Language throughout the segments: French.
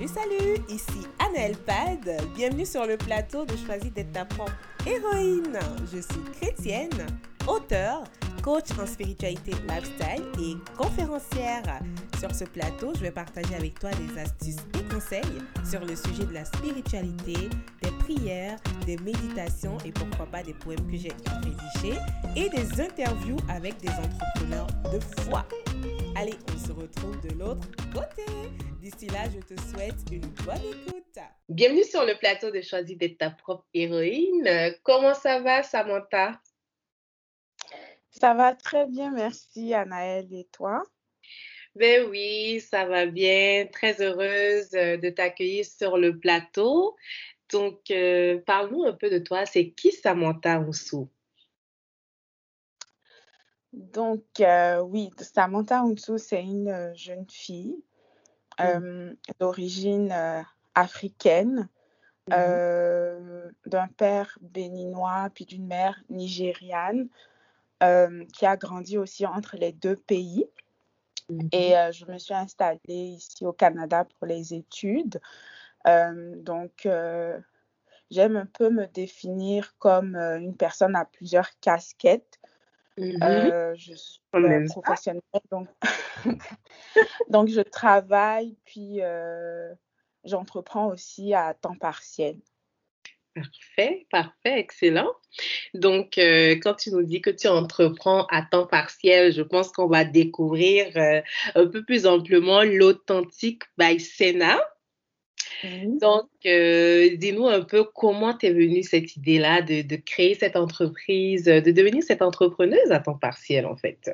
Salut, salut, ici Annelle Pad. Bienvenue sur le plateau de Choisis d'être ta propre héroïne. Je suis chrétienne, auteur, coach en spiritualité lifestyle et conférencière. Sur ce plateau, je vais partager avec toi des astuces et conseils sur le sujet de la spiritualité, des prières, des méditations et pourquoi pas des poèmes que j'ai rédigés et des interviews avec des entrepreneurs de foi. Allez, on se retrouve de l'autre côté. D'ici là, je te souhaite une bonne écoute. Bienvenue sur le plateau de Choisis d'être ta propre héroïne. Comment ça va, Samantha? Ça va très bien, merci, Anaëlle. Et toi? Ben oui, ça va bien. Très heureuse euh, de t'accueillir sur le plateau. Donc, euh, parle-nous un peu de toi. C'est qui Samantha Roussou? Donc, euh, oui, Samantha Roussou, c'est une jeune fille mmh. d'origine africaine, mmh d'un père béninois puis d'une mère nigériane, qui a grandi aussi entre les deux pays. Et mmh je me suis installée ici au Canada pour les études. donc, j'aime un peu me définir comme une personne à plusieurs casquettes. Mmh je suis professionnelle, donc, donc je travaille, puis j'entreprends aussi à temps partiel. Parfait, parfait, excellent. Donc, euh, quand tu nous dis que tu entreprends à temps partiel, je pense qu'on va découvrir euh, un peu plus amplement l'authentique by Sena. Donc, euh, dis-nous un peu comment t'es venue cette idée-là de, de, créer cette entreprise, de devenir cette entrepreneuse à temps partiel, en fait?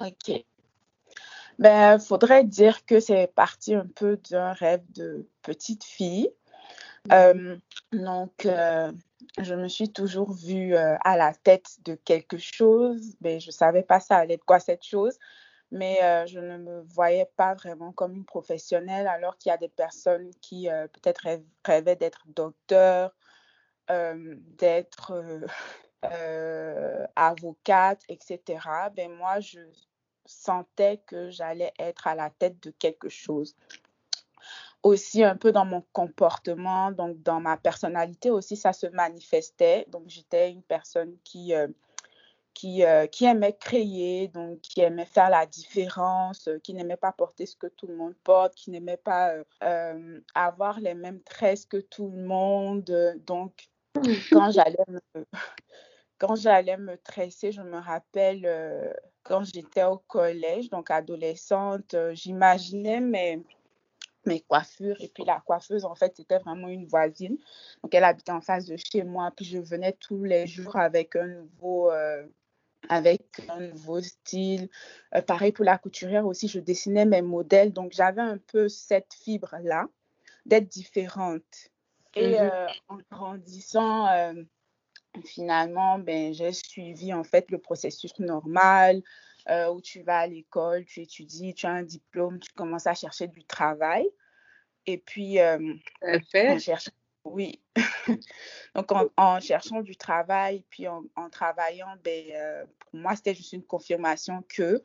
OK. Ben, faudrait dire que c'est parti un peu d'un rêve de petite fille. Euh, donc, euh, je me suis toujours vue euh, à la tête de quelque chose, mais je ne savais pas ça allait être quoi cette chose, mais je ne me voyais pas vraiment comme une professionnelle, alors qu'il y a des personnes qui peut-être rêvaient d'être docteur, d'être avocate, etc. Ben moi, je sentais que j'allais être à la tête de quelque chose aussi un peu dans mon comportement, donc dans ma personnalité aussi, ça se manifestait. Donc, j'étais une personne qui, euh, qui, euh, qui aimait créer, donc qui aimait faire la différence, euh, qui n'aimait pas porter ce que tout le monde porte, qui n'aimait pas avoir les mêmes tresses que tout le monde. Donc, quand j'allais me, quand j'allais me tresser, je me rappelle quand j'étais au collège, donc adolescente, j'imaginais mes mes coiffures. Et puis la coiffeuse, en fait, c'était vraiment une voisine. Donc elle habitait en face de chez moi. Puis je venais tous les jours avec un nouveau, euh, avec un nouveau style. Euh, pareil pour la couturière aussi, je dessinais mes modèles. Donc j'avais un peu cette fibre-là d'être différente. Et mmh euh, en grandissant, finalement, ben, j'ai suivi en fait le processus normal. Euh, où tu vas à l'école, tu étudies, tu as un diplôme, tu commences à chercher du travail. Et puis, euh, en cherchant, oui. Donc, en, cherchant du travail, puis en, travaillant, ben, euh, pour moi, c'était juste une confirmation que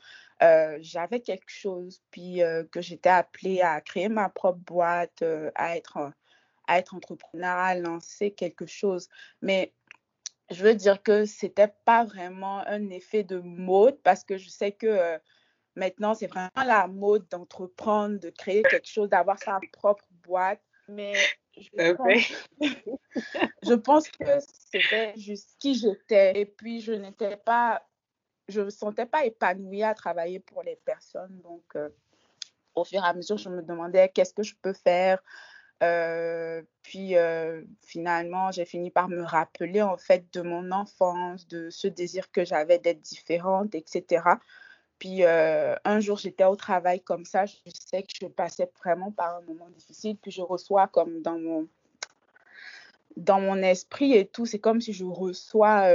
j'avais quelque chose, puis que j'étais appelée à créer ma propre boîte, à être à être entrepreneur, à lancer quelque chose. Mais je veux dire que c'était pas vraiment un effet de mode parce que je sais que euh, maintenant, c'est vraiment la mode d'entreprendre, de créer quelque chose, d'avoir sa propre boîte. Mais je pense, je pense que c'était juste qui j'étais. Et puis, je n'étais pas, je me sentais pas épanouie à travailler pour les personnes. Donc, euh, au fur et à mesure, je me demandais qu'est-ce que je peux faire euh, puis euh, finalement, j'ai fini par me rappeler en fait de mon enfance, de ce désir que j'avais d'être différente, etc. Puis euh, un jour, j'étais au travail comme ça, je sais que je passais vraiment par un moment difficile, puis je reçois comme dans mon, dans mon esprit et tout, c'est comme si je reçois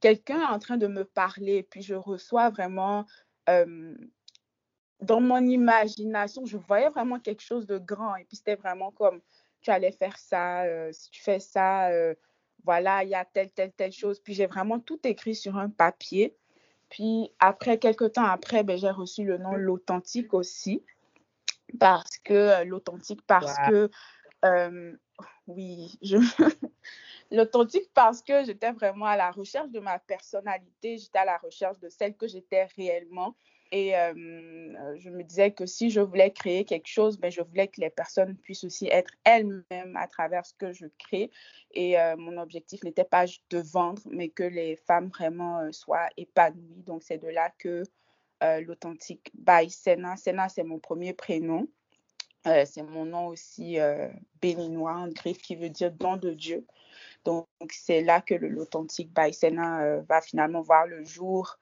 quelqu'un en train de me parler, puis je reçois vraiment dans mon imagination, je voyais vraiment quelque chose de grand. Et puis, c'était vraiment comme, tu allais faire ça, euh, si tu fais ça, euh, voilà, il y a telle, telle, telle chose. Puis, j'ai vraiment tout écrit sur un papier. Puis, après, quelques temps après, ben, j'ai reçu le nom L'Authentique aussi. parce que l'authentique, parce que oui, je l'authentique parce que j'étais vraiment à la recherche de ma personnalité, j'étais à la recherche de celle que j'étais réellement. Et je me disais que si je voulais créer quelque chose, ben, je voulais que les personnes puissent aussi être elles-mêmes à travers ce que je crée. Et mon objectif n'était pas de vendre, mais que les femmes vraiment soient épanouies. Donc, c'est de là que l'authentique by Sena. Sena, c'est mon premier prénom. c'est mon nom aussi béninois en griffe qui veut dire don de Dieu. Donc, c'est là que l'authentique by Sena va finalement voir le jour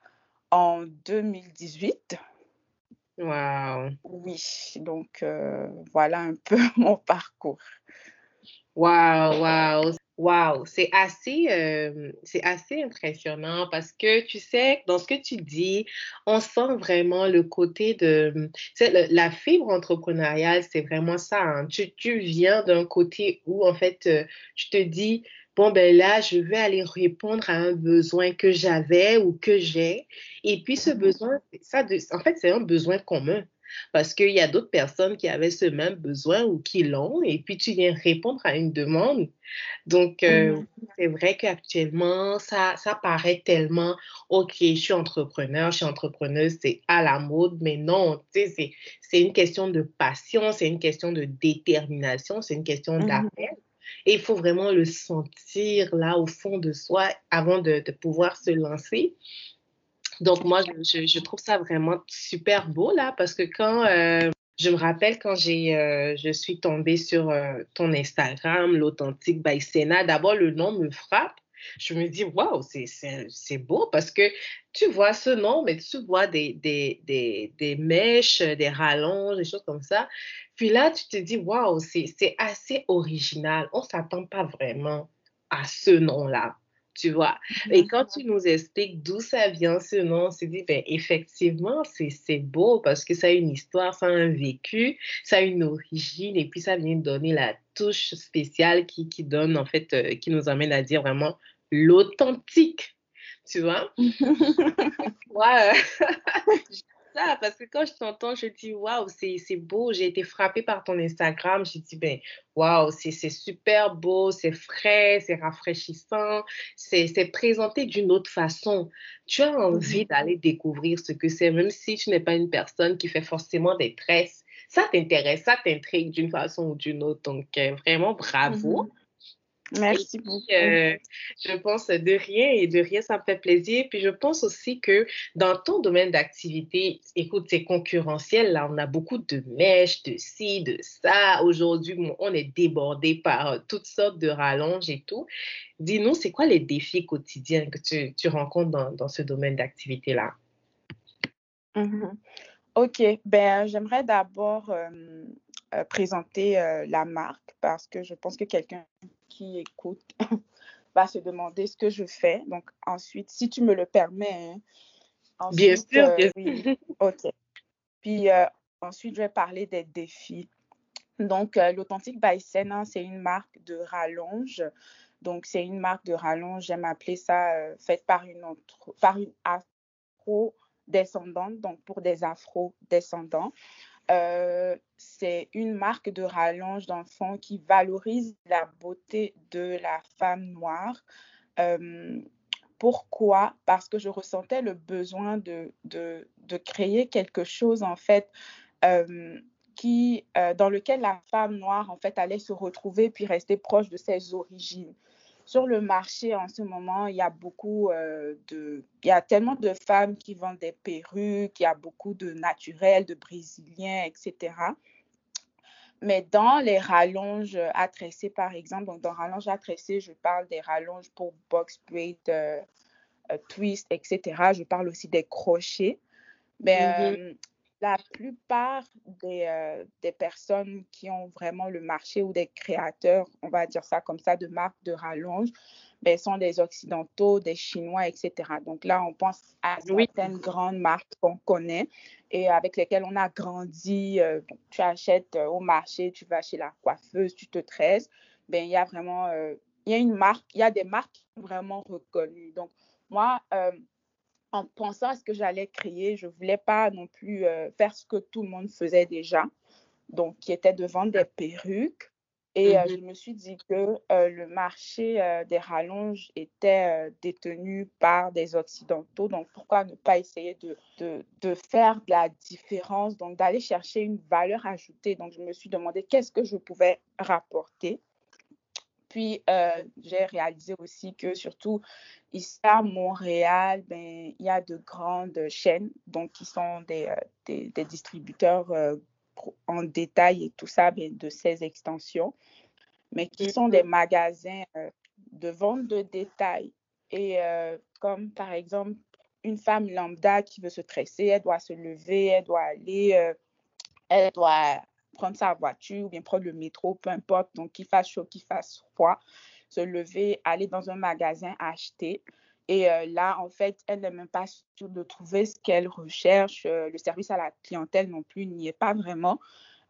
en 2018. Wow. Oui, donc euh, voilà un peu mon parcours. Wow, wow, wow. C'est assez, euh, c'est assez impressionnant parce que tu sais, dans ce que tu dis, on sent vraiment le côté de, la fibre entrepreneuriale, c'est vraiment ça. Hein. Tu, tu, viens d'un côté où en fait, euh, tu te dis, bon, ben là, je vais aller répondre à un besoin que j'avais ou que j'ai. Et puis, ce mhm. besoin, ça, en fait, c'est un besoin commun. Parce qu'il y a d'autres personnes qui avaient ce même besoin ou qui l'ont, et puis tu viens répondre à une demande. Donc, euh, mhm. c'est vrai qu'actuellement, ça, ça paraît tellement, OK, je suis entrepreneur, je suis entrepreneuse, c'est à la mode, mais non, c'est une question de passion, c'est une question de détermination, c'est une question mhm. d'appel. Et il faut vraiment le sentir là au fond de soi avant de, pouvoir se lancer. Donc moi, je, trouve ça vraiment super beau là parce que quand euh, je me rappelle quand j'ai, euh, je suis tombée sur euh, ton Instagram, l'authentique by Sena, d'abord le nom me frappe. Je me dis, waouh, c'est beau parce que tu vois ce nom, mais tu vois des, des, des, des mèches, des rallonges, des choses comme ça. Puis là, tu te dis, waouh, c'est assez original. On ne s'attend pas vraiment à ce nom-là, tu vois. Et quand tu nous expliques d'où ça vient ce nom, on s'est dit, ben, effectivement, c'est beau parce que ça a une histoire, ça a un vécu, ça a une origine, et puis ça vient donner la touche spéciale qui, qui donne, en fait, euh, qui nous amène à dire vraiment l'authentique, tu vois? ouais. parce que quand je t'entends, je dis waouh, c'est beau, j'ai été frappée par ton Instagram. J'ai dit ben waouh, c'est super beau, c'est frais, c'est rafraîchissant, c'est présenté d'une autre façon. Tu as envie mmh d'aller découvrir ce que c'est, même si tu n'es pas une personne qui fait forcément des tresses. Ça t'intéresse, ça t'intrigue d'une façon ou d'une autre. Donc, euh, vraiment, bravo. Mmh Merci beaucoup. Euh, je pense de rien et de rien, ça me fait plaisir. Puis je pense aussi que dans ton domaine d'activité, écoute, c'est concurrentiel. Là, on a beaucoup de mèches, de ci, de ça. Aujourd'hui, on est débordé par euh, toutes sortes de rallonges et tout. Dis-nous, c'est quoi les défis quotidiens que tu, tu rencontres dans, dans, ce domaine d'activité-là? Mm-hmm. OK. Ben, j'aimerais d'abord euh, présenter la marque parce que je pense que quelqu'un qui écoute va se demander ce que je fais. Donc, ensuite, si tu me le permets. Hein, bien sûr, euh, bien OK. Puis, euh, ensuite, je vais parler des défis. Donc, euh, l'Authentique by Sena, c'est une marque de rallonge. Donc, c'est une marque de rallonge, j'aime appeler ça, faite par une, autre, par une afro-descendante, donc pour des afro-descendants. Euh, c'est une marque de rallonge d'enfants qui valorise la beauté de la femme noire. Euh, pourquoi? Parce que je ressentais le besoin de, de, de créer quelque chose, en fait, euh, qui, dans lequel la femme noire, en fait, allait se retrouver puis rester proche de ses origines sur le marché en ce moment, il y a beaucoup euh, de, il y a tellement de femmes qui vendent des perruques, il y a beaucoup de naturels, de brésiliens, etc. Mais dans les rallonges à tresser, par exemple, donc dans rallonges à tresser, je parle des rallonges pour box braid, euh, euh, twist, etc. Je parle aussi des crochets. Mais mm-hmm la plupart des, euh, des, personnes qui ont vraiment le marché ou des créateurs, on va dire ça comme ça, de marques de rallonge, ben, sont des Occidentaux, des Chinois, etc. Donc là, on pense à certaines grandes marques qu'on connaît et avec lesquelles on a grandi. Euh, tu achètes euh, au marché, tu vas chez la coiffeuse, tu te tresses. Ben, il y a vraiment, il y a une marque, il y a des marques vraiment reconnues. Donc, moi, en pensant à ce que j'allais créer, je ne voulais pas non plus euh, faire ce que tout le monde faisait déjà. donc qui était de vendre des perruques. Et euh, Mhm. je me suis dit que euh, le marché des rallonges était détenu par des Occidentaux. Donc, pourquoi ne pas essayer de, de, de faire de la différence, donc d'aller chercher une valeur ajoutée. Donc, je me suis demandé qu'est-ce que je pouvais rapporter. Puis, euh, j'ai réalisé aussi que surtout ici à Montréal, ben, il y a de grandes chaînes, donc qui sont des, euh, des, des distributeurs euh, en détail et tout ça, ben, de ces extensions, mais qui sont des magasins euh, de vente de détail. Et comme par exemple, une femme lambda qui veut se tresser, elle doit se lever, elle doit aller, elle doit prendre sa voiture ou bien prendre le métro, peu importe, donc qu'il fasse chaud, qu'il fasse froid, se lever, aller dans un magasin, acheter. Et euh, là, en fait, elle n'est même pas sûre de trouver ce qu'elle recherche. Euh, le service à la clientèle non plus n'y est pas vraiment.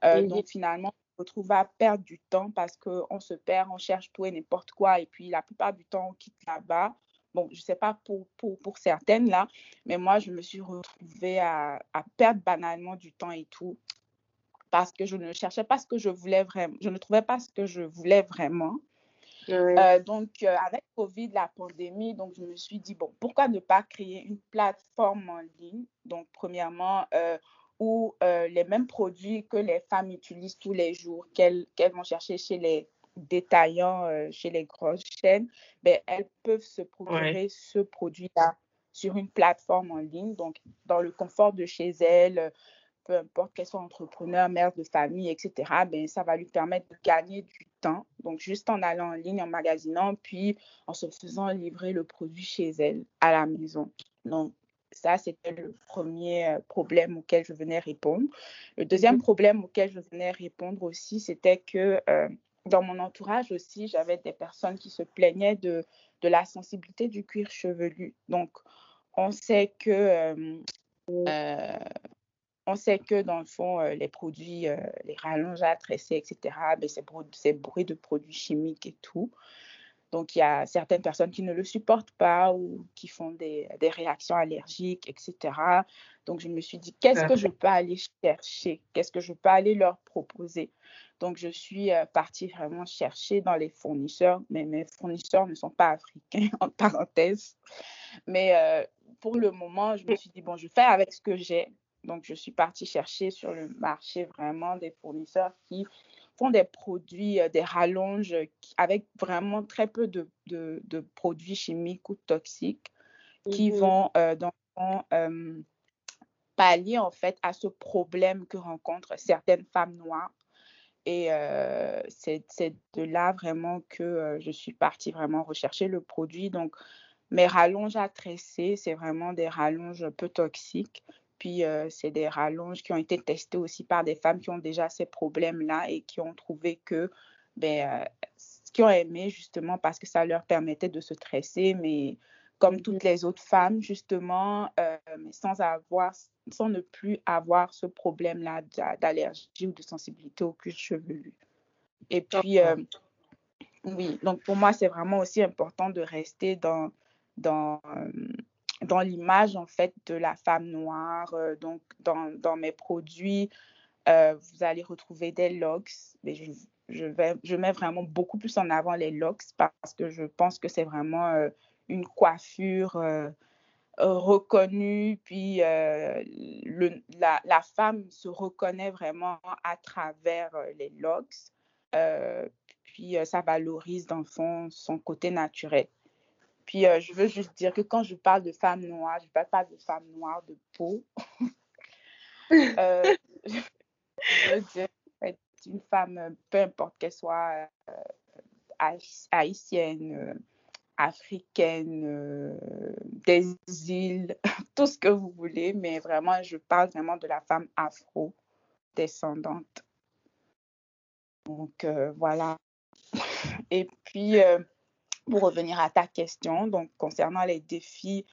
Euh. Donc, finalement, on se retrouve à perdre du temps parce qu'on se perd, on cherche tout et n'importe quoi. Et puis, la plupart du temps, on quitte là-bas. Bon, je ne sais pas pour, pour, pour certaines là, mais moi, je me suis retrouvée à, à perdre banalement du temps et tout parce que je ne cherchais pas ce que je voulais vraiment. Je ne trouvais pas ce que je voulais vraiment. Euh, donc, euh, avec Covid, la pandémie, donc je me suis dit, bon, pourquoi ne pas créer une plateforme en ligne? Donc, premièrement, euh, où euh, les mêmes produits que les femmes utilisent tous les jours, qu'elles vont chercher chez les détaillants, chez les grosses chaînes, ben, elles peuvent se procurer ce produit-là sur une plateforme en ligne, donc dans le confort de chez elles, peu importe qu'elle soit entrepreneur, mère de famille, etc., ben, ça va lui permettre de gagner du temps. Donc, juste en allant en ligne, en magasinant, puis en se faisant livrer le produit chez elle, à la maison. Donc, ça, c'était le premier euh, problème auquel je venais répondre. Le deuxième problème auquel je venais répondre aussi, c'était que euh, dans mon entourage aussi, j'avais des personnes qui se plaignaient de, de la sensibilité du cuir chevelu. Donc, on sait que euh, euh, on sait que dans le fond, euh, les produits, euh, les rallonges à tresser, etc., ben, c'est bourré de produits chimiques et tout. Donc, il y a certaines personnes qui ne le supportent pas ou qui font des, des réactions allergiques, etc. Donc, je me suis dit, qu'est-ce que je peux aller chercher? Qu'est-ce que je peux aller leur proposer? Donc, je suis euh, partie vraiment chercher dans les fournisseurs, mais mes fournisseurs ne sont pas africains, en parenthèse. Mais euh, pour le moment, je me suis dit, bon, je fais avec ce que j'ai. Donc, je suis partie chercher sur le marché vraiment des fournisseurs qui font des produits, euh, des rallonges euh, avec vraiment très peu de, de- de produits chimiques ou toxiques qui Mhm. vont euh, dans euh, pallier en fait à ce problème que rencontrent certaines femmes noires. Et euh, c'est de là vraiment que je suis partie vraiment rechercher le produit. Donc, mes rallonges à tresser, c'est vraiment des rallonges peu toxiques. Puis, euh, c'est des rallonges qui ont été testées aussi par des femmes qui ont déjà ces problèmes-là et qui ont trouvé que, ben, euh, qui ont aimé justement parce que ça leur permettait de se tresser, mais comme toutes les autres femmes, justement, euh, sans avoir, sans ne plus avoir ce problème-là d'a- d'allergie ou de sensibilité au cuir chevelu. Et puis, euh, oui, donc pour moi, c'est vraiment aussi important de rester dans, dans, dans l'image, en fait, de la femme noire. Euh, donc, dans, mes produits, euh, vous allez retrouver des locks. Mais je, vais, je mets vraiment beaucoup plus en avant les locks parce que je pense que c'est vraiment euh, une coiffure reconnue. Puis, le, la, femme se reconnaît vraiment à travers les locks. Puis ça valorise dans son côté naturel. Puis euh, je veux juste dire que quand je parle de femme noire, je ne parle pas de femme noire de peau. Euh, je veux dire une femme, euh, peu importe qu'elle soit euh, haï- haïtienne, africaine, des îles, tout ce que vous voulez, mais vraiment, je parle vraiment de la femme afro-descendante. Donc voilà. Et puis, pour revenir à ta question, donc concernant les défis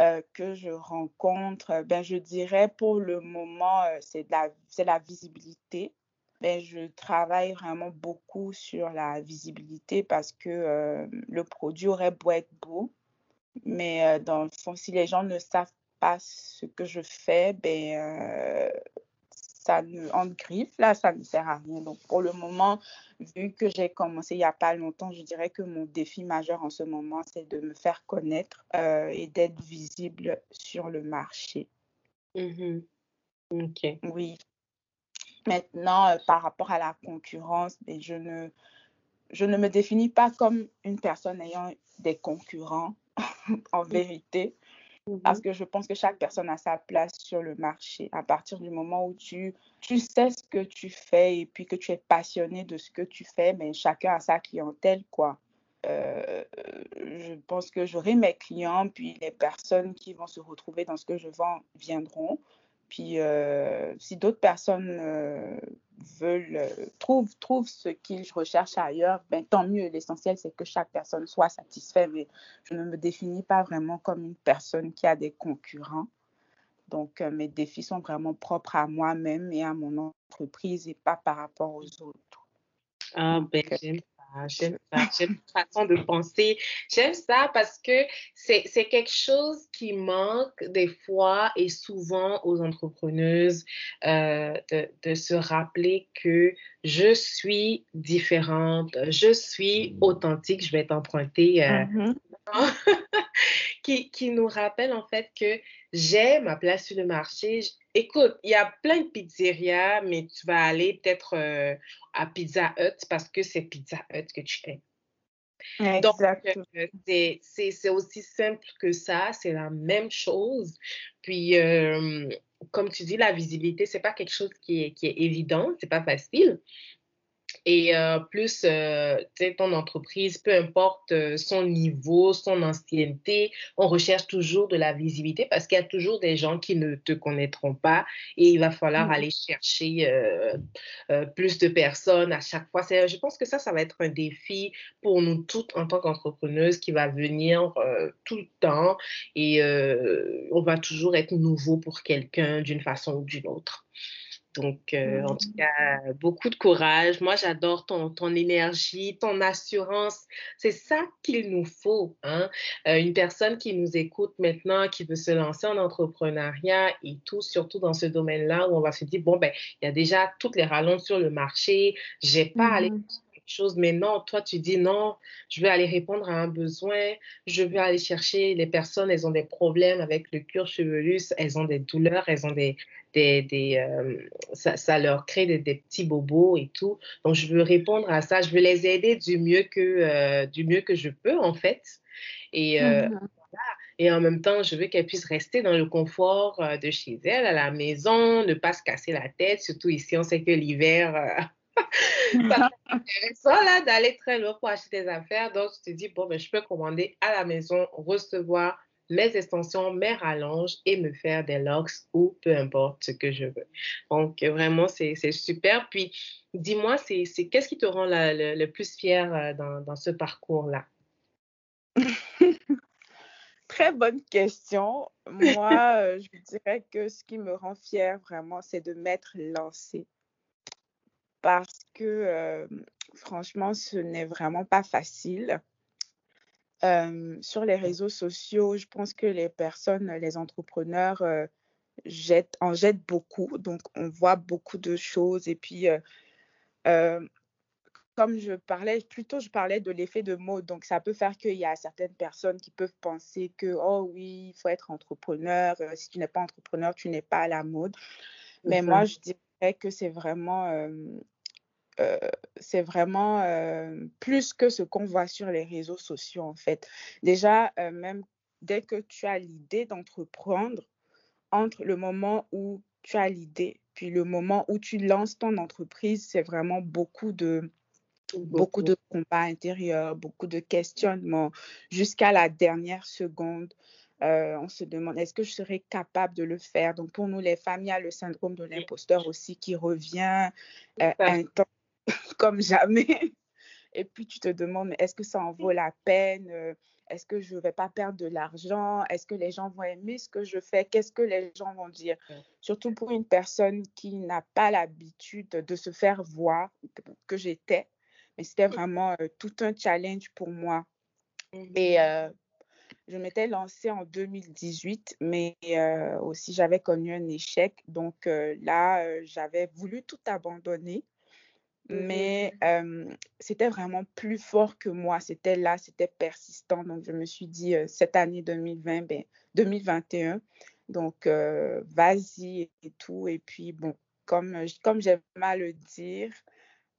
euh, que je rencontre, euh, ben, je dirais pour le moment, euh, c'est la, la visibilité. Ben, je travaille vraiment beaucoup sur la visibilité parce que le produit aurait beau être beau, mais dans le fond, si les gens ne savent pas ce que je fais, ben, ça ne, en griffe, là, ça ne sert à rien. Donc, pour le moment, vu que j'ai commencé il n'y a pas longtemps, je dirais que mon défi majeur en ce moment, c'est de me faire connaître euh, et d'être visible sur le marché. Mmh OK. Oui. Maintenant, euh, par rapport à la concurrence, mais ben, je, ne, je ne me définis pas comme une personne ayant des concurrents, en mmh. Parce mmh que je pense que chaque personne a sa place sur le marché. À partir du moment où tu, tu sais ce que tu fais et puis que tu es passionné de ce que tu fais, mais chacun a sa clientèle, quoi. Euh, je pense que j'aurai mes clients, puis les personnes qui vont se retrouver dans ce que je vends viendront. Puis euh, si d'autres personnes euh, veulent, euh, trouvent, trouvent ce qu'ils recherchent ailleurs, ben, tant mieux. L'essentiel, c'est que chaque personne soit satisfaite. Mais je ne me définis pas vraiment comme une personne qui a des concurrents. Donc, mes défis sont vraiment propres à moi-même et à mon entreprise et pas par rapport aux autres. Ah, ben, j'aime ça, j'aime façon de penser. J'aime ça parce que c'est quelque chose qui manque des fois et souvent aux entrepreneuses euh, de, de, se rappeler que je suis différente, je suis authentique, je vais t'emprunter. Euh, mm-hmm. qui, qui nous rappelle en fait que j'ai ma place sur le marché. Écoute, il y a plein de pizzerias, mais tu vas aller peut-être euh, à Pizza Hut parce que c'est Pizza Hut que tu fais. Donc, euh, c'est aussi simple que ça, c'est la même chose. Puis, euh, comme tu dis, la visibilité, c'est pas quelque chose qui est, qui est évident, c'est pas facile. Et euh, plus euh, ton entreprise, peu importe euh, son niveau, son ancienneté, on recherche toujours de la visibilité parce qu'il y a toujours des gens qui ne te connaîtront pas et il va falloir mmh aller chercher plus de personnes à chaque fois. Je pense que ça, ça va être un défi pour nous toutes en tant qu'entrepreneuses qui va venir tout le temps et on va toujours être nouveau pour quelqu'un d'une façon ou d'une autre. Donc, euh, en tout mmh. cas, beaucoup de courage. Moi, j'adore ton, ton énergie, ton assurance. C'est ça qu'il nous faut. Hein? Euh, une personne qui nous écoute maintenant, qui veut se lancer en entrepreneuriat et tout, surtout dans ce domaine-là où on va se dire, bon, ben, il y a déjà toutes les rallonges sur le marché. J'ai pas à aller mmh chose, mais non, toi, tu dis non, je vais aller répondre à un besoin, je vais aller chercher les personnes, elles ont des problèmes avec le cuir chevelu, elles ont des douleurs, elles ont des, des, des euh, ça, ça, leur crée des, des, petits bobos et tout. Donc, je veux répondre à ça, je veux les aider du mieux que, euh, du mieux que je peux, en fait. Et, euh, mmh et en même temps, je veux qu'elles puissent rester dans le confort de chez elles, à la maison, ne pas se casser la tête. Surtout ici, on sait que l'hiver, intéressant là d'aller très loin pour acheter des affaires. Donc, tu te dis, bon, ben, je peux commander à la maison, recevoir mes extensions, mes rallonges et me faire des locks ou peu importe ce que je veux. Donc, vraiment, c'est super. Puis, dis-moi, c'est qu'est-ce qui te rend le, plus fier euh, dans, dans ce parcours-là? Très bonne question. Moi, euh, je dirais que ce qui me rend fier vraiment, c'est de m'être lancée parce que franchement, ce n'est vraiment pas facile. sur les réseaux sociaux, je pense que les personnes, les entrepreneurs jettent, en jettent beaucoup. Donc, on voit beaucoup de choses. Et puis, comme je parlais, plutôt je parlais de l'effet de mode. Donc, ça peut faire qu'il y a certaines personnes qui peuvent penser que, oh oui, il faut être entrepreneur. si tu n'es pas entrepreneur, tu n'es pas à la mode. Mais moi, je dirais que c'est vraiment c'est vraiment plus que ce qu'on voit sur les réseaux sociaux, en fait. Déjà, même dès que tu as l'idée d'entreprendre, entre le moment où tu as l'idée, puis le moment où tu lances ton entreprise, c'est vraiment beaucoup de, beaucoup. de combats intérieurs, beaucoup de questionnements, jusqu'à la dernière seconde. on se demande est-ce que je serais capable de le faire? Donc, pour nous, les femmes, il y a le syndrome de l'imposteur aussi qui revient intense comme jamais. Et puis tu te demandes, mais est-ce que ça en vaut la peine? Euh, Est-ce que je ne vais pas perdre de l'argent? Est-ce que les gens vont aimer ce que je fais? Qu'est-ce que les gens vont dire? Surtout pour une personne qui n'a pas l'habitude de se faire voir, que j'étais. Mais c'était vraiment euh, tout un challenge pour moi. Et mmh. euh, je m'étais lancée en 2018, mais aussi j'avais connu un échec. Donc là, j'avais voulu tout abandonner. Mmh mais c'était vraiment plus fort que moi. C'était là, c'était persistant. Donc, je me suis dit, cette année 2020, ben, 2021, donc vas-y et tout. Et puis, bon, comme, comme j'aime mal le dire,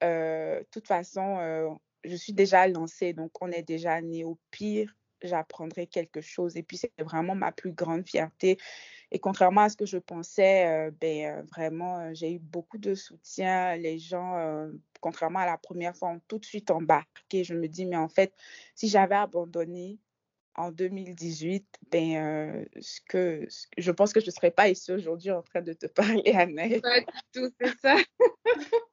de toute façon, je suis déjà lancée. Donc, on est déjà né au pire j'apprendrai quelque chose. Et puis, c'est vraiment ma plus grande fierté. Et contrairement à ce que je pensais, euh, ben, euh, vraiment, euh, j'ai eu beaucoup de soutien. Les gens, contrairement à la première fois, ont tout de suite embarqué. Je me dis, mais en fait, si j'avais abandonné en 2018, ben, ce que, je pense que je ne serais pas ici aujourd'hui en train de te parler, Annette. Pas du tout, c'est ça.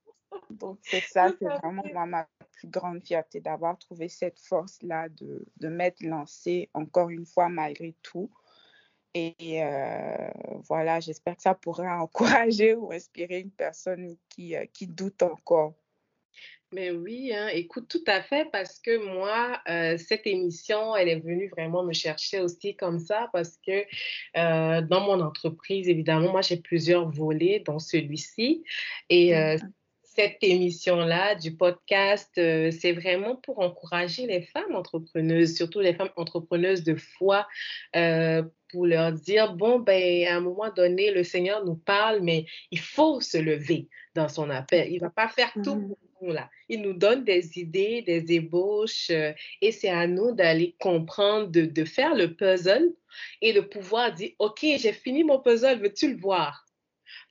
Donc, c'est ça, c'est vraiment moi, ma plus grande fierté d'avoir trouvé cette force-là de, de m'être lancée encore une fois malgré tout. Et euh, voilà, j'espère que ça pourra encourager ou inspirer une personne qui, euh, qui doute encore. Mais oui, hein, écoute, tout à fait, parce que moi, euh, cette émission, elle est venue vraiment me chercher aussi comme ça, parce que dans mon entreprise, évidemment, moi, j'ai plusieurs volets, dont celui-ci. Et mmh cette émission-là du podcast, euh, c'est vraiment pour encourager les femmes entrepreneuses, surtout les femmes entrepreneuses de foi, euh, pour leur dire, bon, ben, à un moment donné, le Seigneur nous parle, mais il faut se lever dans son appel. Il ne va pas faire tout mmh. pour nous là. Il nous donne des idées, des ébauches, euh, et c'est à nous d'aller comprendre, de, de faire le puzzle et de pouvoir dire, OK, j'ai fini mon puzzle, veux-tu le voir?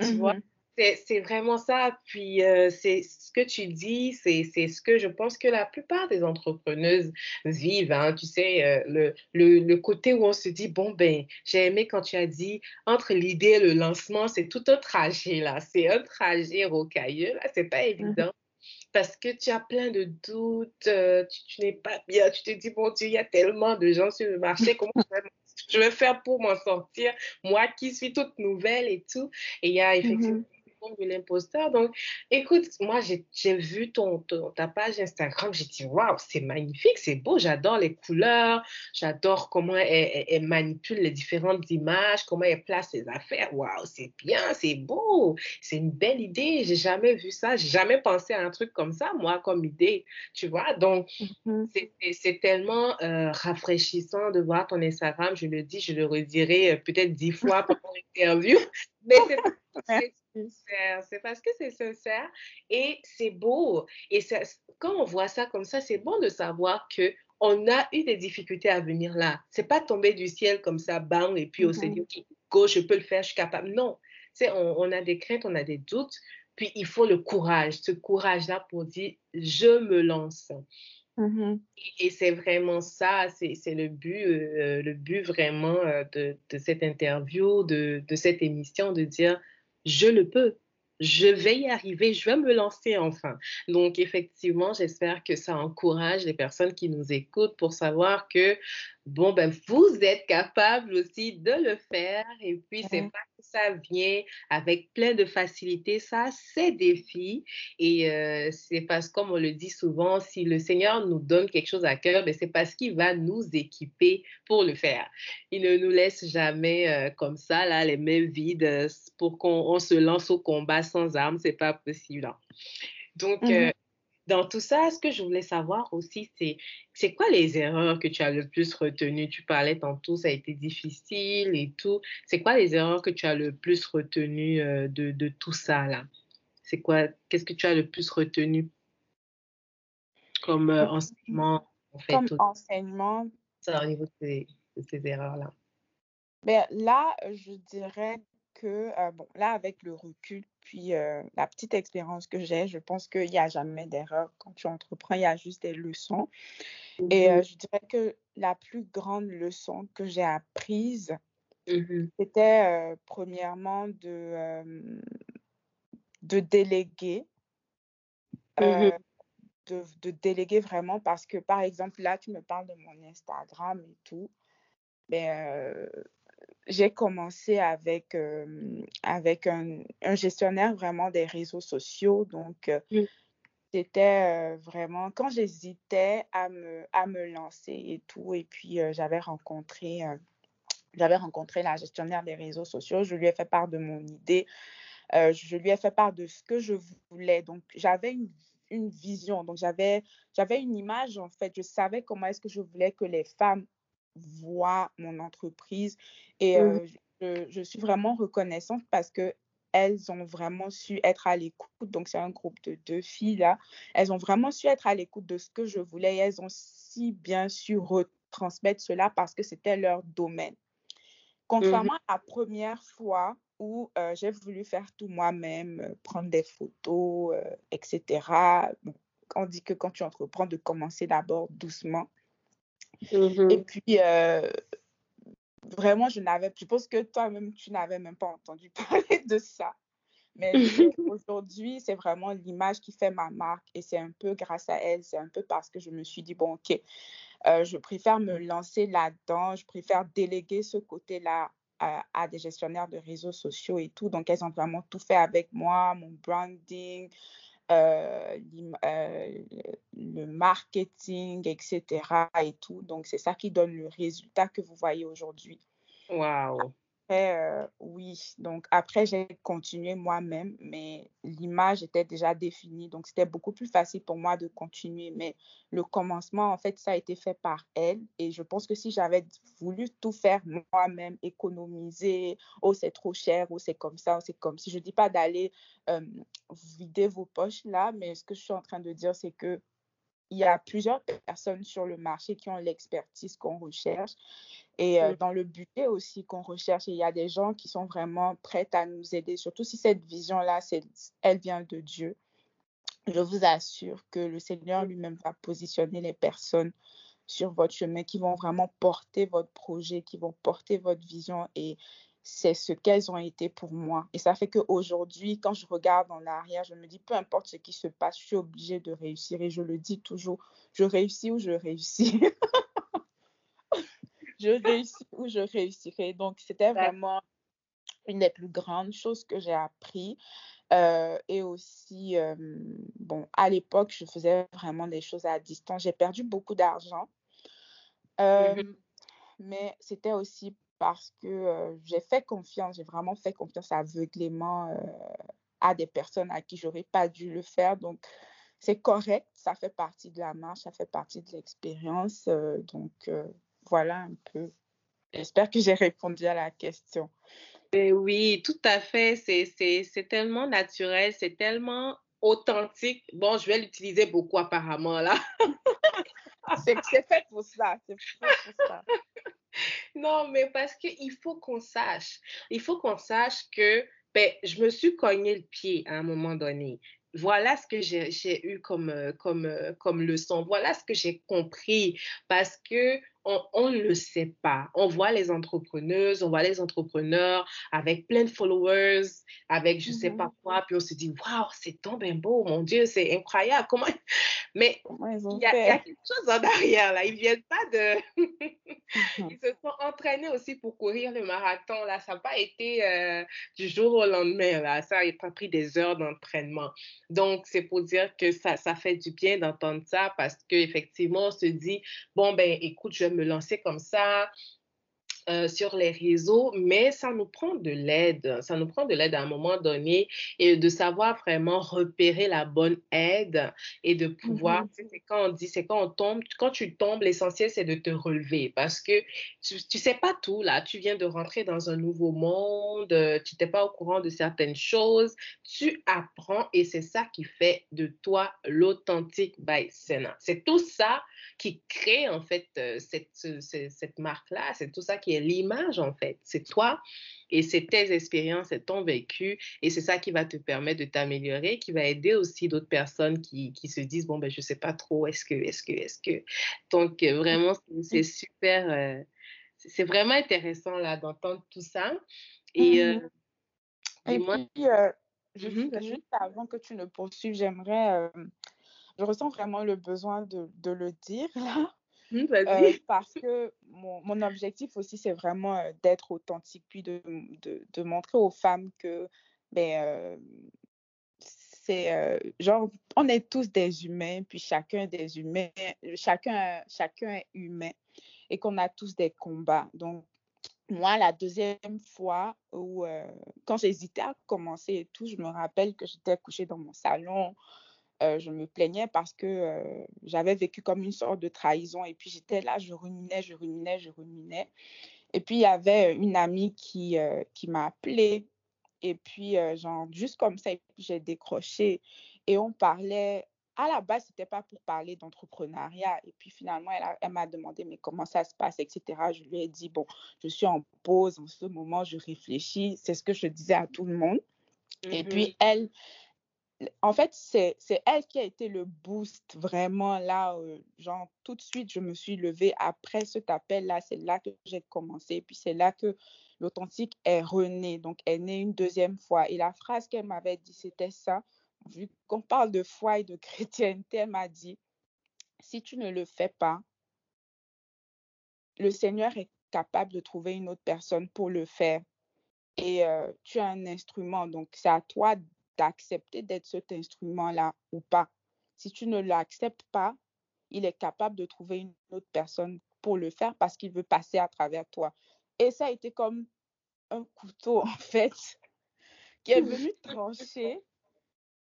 Tu vois? C'est vraiment ça. Puis, euh, c'est ce que tu dis, c'est ce que je pense que la plupart des entrepreneuses vivent. Hein. Tu sais, euh, le, le, le, côté où on se dit, bon, ben, j'ai aimé quand tu as dit, entre l'idée et le lancement, c'est tout un trajet, là. C'est un trajet rocailleux, là. C'est pas mmh évident. Parce que tu as plein de doutes, euh, tu, tu n'es pas bien, tu te dis, bon Dieu, il y a tellement de gens sur le marché, comment je vais faire pour m'en sortir, moi qui suis toute nouvelle et tout. Et il y a mmh effectivement de l'imposteur. Donc, écoute, moi, j'ai vu ton, ta page Instagram, j'ai dit, waouh, c'est magnifique, c'est beau, j'adore les couleurs, j'adore comment elle, manipule les différentes images, comment elle place ses affaires. Waouh, c'est bien, c'est beau, c'est une belle idée. J'ai jamais vu ça, j'ai jamais pensé à un truc comme ça, moi, comme idée, tu vois. Donc, mm-hmm. c'est tellement euh, rafraîchissant de voir ton Instagram. Je le dis, je le redirai euh, peut-être dix fois pendant l'interview, mais c'est c'est parce que c'est sincère et c'est beau. Et quand on voit ça comme ça, c'est bon de savoir que on a eu des difficultés à venir là. C'est pas tomber du ciel comme ça, bang, et puis on s'est dit, mm-hmm. OK, go, je peux le faire, je suis capable. Non, on, on a des craintes, on a des doutes, puis il faut le courage, ce courage-là pour dire, je me lance. Mm-hmm. Et, c'est vraiment ça, c'est le but, euh, le but vraiment euh, de, de, cette interview, de, de cette émission, de dire, je le peux. Je vais y arriver, je vais me lancer enfin. Donc, effectivement, j'espère que ça encourage les personnes qui nous écoutent pour savoir que bon, ben, vous êtes capable aussi de le faire. Et puis, c'est pas que ça vient avec plein de facilité. Ça, c'est défi. Et euh, c'est parce, comme on le dit souvent, si le Seigneur nous donne quelque chose à cœur, ben, c'est parce qu'il va nous équiper pour le faire. Il ne nous laisse jamais euh, comme ça, là, les mains vides euh, pour qu'on se lance au combat sans armes. C'est pas possible. Hein. Donc, mmh dans tout ça, ce que je voulais savoir aussi, c'est c'est quoi les erreurs que tu as le plus retenues? Tu parlais tantôt, ça a été difficile et tout. C'est quoi les erreurs que tu as le plus retenues euh, de, de tout ça là? C'est quoi Qu'est-ce que tu as le plus retenu? Comme euh, enseignement en fait, Comme enseignement. Ça au niveau de ces, de ces erreurs là. Ben, là, je dirais que, euh, bon, là, avec le recul, puis euh, la petite expérience que j'ai, je pense qu'il n'y a jamais d'erreur quand tu entreprends, il y a juste des leçons. Et euh, je dirais que la plus grande leçon que j'ai apprise, mmh c'était premièrement de, de déléguer. Mmh de, de, déléguer vraiment parce que, par exemple, là, tu me parles de mon Instagram et tout. Ben, j'ai commencé avec, avec un, un, gestionnaire vraiment des réseaux sociaux. Donc, mmh. c'était vraiment quand j'hésitais à me, à me lancer et tout. Et puis, j'avais rencontré, j'avais rencontré la gestionnaire des réseaux sociaux. Je lui ai fait part de mon idée. je lui ai fait part de ce que je voulais. Donc, j'avais une, une, vision. Donc, j'avais, j'avais une image, en fait. Je savais comment est-ce que je voulais que les femmes voient mon entreprise. Et mmh je, je, suis vraiment reconnaissante parce que elles ont vraiment su être à l'écoute. Donc, c'est un groupe de deux filles là. Elles ont vraiment su être à l'écoute de ce que je voulais et elles ont si bien su retransmettre cela parce que c'était leur domaine. Mmh Contrairement à la première fois où euh, j'ai voulu faire tout moi-même, euh, prendre des photos, etc. on dit que quand tu entreprends, de commencer d'abord doucement. Mmh et puis, vraiment, je n'avais, je pense que toi-même, tu n'avais même pas entendu parler de ça. Mais aujourd'hui, c'est vraiment l'image qui fait ma marque et c'est un peu grâce à elle, c'est un peu parce que je me suis dit, bon, ok, euh, je préfère me lancer là-dedans, je préfère déléguer ce côté-là à, des gestionnaires de réseaux sociaux et tout. Donc, elles ont vraiment tout fait avec moi, mon branding, euh, euh, le marketing, etc. et tout. Donc, c'est ça qui donne le résultat que vous voyez aujourd'hui. Wow. Euh, oui, donc après, j'ai continué moi-même, mais l'image était déjà définie, donc c'était beaucoup plus facile pour moi de continuer. Mais le commencement, en fait, ça a été fait par elle. Et je pense que si j'avais voulu tout faire moi-même, économiser, oh, c'est trop cher, oh, c'est comme ça, ou c'est comme si, je ne dis pas d'aller vider vos poches là, mais ce que je suis en train de dire, c'est que il y a plusieurs personnes sur le marché qui ont l'expertise qu'on recherche et euh, dans le budget aussi qu'on recherche. il y a des gens qui sont vraiment prêts à nous aider, surtout si cette vision-là, elle vient de Dieu. Je vous assure que le Seigneur lui-même va positionner les personnes sur votre chemin qui vont vraiment porter votre projet, qui vont porter votre vision et c'est ce qu'elles ont été pour moi. Et ça fait qu'aujourd'hui, quand je regarde en arrière, je me dis, peu importe ce qui se passe, je suis obligée de réussir. Et je le dis toujours, je réussis ou je réussis. je réussis ou je réussirai. Donc, c'était vraiment une des plus grandes choses que j'ai appris. Euh, et aussi, euh, bon, à l'époque, je faisais vraiment des choses à distance. J'ai perdu beaucoup d'argent. Mmh euh, mais c'était aussi parce que j'ai fait confiance, j'ai vraiment fait confiance aveuglément à des personnes à qui j'aurais pas dû le faire. Donc, c'est correct, ça fait partie de la marche, ça fait partie de l'expérience. donc, voilà un peu. J'espère que j'ai répondu à la question. Ben oui, tout à fait. C'est tellement naturel, c'est tellement authentique. Bon, je vais l'utiliser beaucoup apparemment là. c'est fait pour ça. C'est fait pour ça. non, mais parce qu'il faut qu'on sache. Il faut qu'on sache que ben, je me suis cogné le pied à un moment donné. Voilà ce que j'ai eu comme, euh, comme, euh, comme leçon. Voilà ce que j'ai compris. Parce que on ne le sait pas. On voit les entrepreneuses, on voit les entrepreneurs avec plein de followers, avec je ne sais pas mmh quoi, puis on se dit, waouh, c'est tant bien beau, mon Dieu, c'est incroyable. Comment... Mais il y, a quelque chose en arrière, là. Ils viennent pas de... Ils se sont entraînés aussi pour courir le marathon, là. Ça n'a pas été euh, du jour au lendemain, là. Ça a pas pris des heures d'entraînement. Donc, c'est pour dire que ça, ça fait du bien d'entendre ça parce qu'effectivement, on se dit, bon, ben, écoute, je me lancer comme ça. Euh, sur les réseaux, mais ça nous prend de l'aide. Ça nous prend de l'aide à un moment donné et de savoir vraiment repérer la bonne aide et de pouvoir, mmh c'est quand on dit, c'est quand on tombe, quand tu tombes, l'essentiel c'est de te relever parce que tu, tu sais pas tout là. Tu viens de rentrer dans un nouveau monde, euh, tu n'es pas au courant de certaines choses, tu apprends et c'est ça qui fait de toi l'authentique by Sena. C'est tout ça qui crée en fait euh, cette, cette marque-là. C'est tout ça qui est l'image en fait. C'est toi et c'est tes expériences, c'est ton vécu et c'est ça qui va te permettre de t'améliorer, qui va aider aussi d'autres personnes qui, qui, se disent bon ben je sais pas trop, est-ce que, est-ce que, est-ce que. Donc euh, vraiment c'est super, euh, c'est vraiment intéressant là d'entendre tout ça. Et, mmh et moi, puis, juste, mmh juste, avant que tu ne poursuives, j'aimerais je ressens vraiment le besoin de, de le dire là. Mmh, euh, parce que mon, mon objectif aussi, c'est vraiment euh, d'être authentique, puis de, de, de, montrer aux femmes que ben, euh, c'est genre, on est tous des humains, puis chacun des humains, chacun, chacun est humain et qu'on a tous des combats. Donc, moi, la deuxième fois où, quand j'hésitais à commencer et tout, je me rappelle que j'étais couchée dans mon salon. Je me plaignais parce que j'avais vécu comme une sorte de trahison. Et puis j'étais là, je ruminais, je ruminais, je ruminais. Et puis il y avait une amie qui, qui m'a appelée. Et puis, genre, juste comme ça, j'ai décroché. Et on parlait à la base, ce n'était pas pour parler d'entrepreneuriat. Et puis finalement, elle, m'a demandé, mais comment ça se passe, etc. Je lui ai dit, bon, je suis en pause en ce moment, je réfléchis. C'est ce que je disais à tout le monde. Et puis mmh elle, en fait, c'est elle qui a été le boost vraiment là. Euh, genre, tout de suite, je me suis levée après cet appel-là. C'est là que j'ai commencé. Et puis c'est là que l'authentique est rené. Donc, elle est née une deuxième fois. Et la phrase qu'elle m'avait dit, c'était ça vu qu'on parle de foi et de chrétienté, elle m'a dit, si tu ne le fais pas, le Seigneur est capable de trouver une autre personne pour le faire. Et euh, tu as un instrument, donc c'est à toi d'accepter d'être cet instrument-là ou pas. Si tu ne l'acceptes pas, il est capable de trouver une autre personne pour le faire parce qu'il veut passer à travers toi. Et ça a été comme un couteau, en fait, qui est venu trancher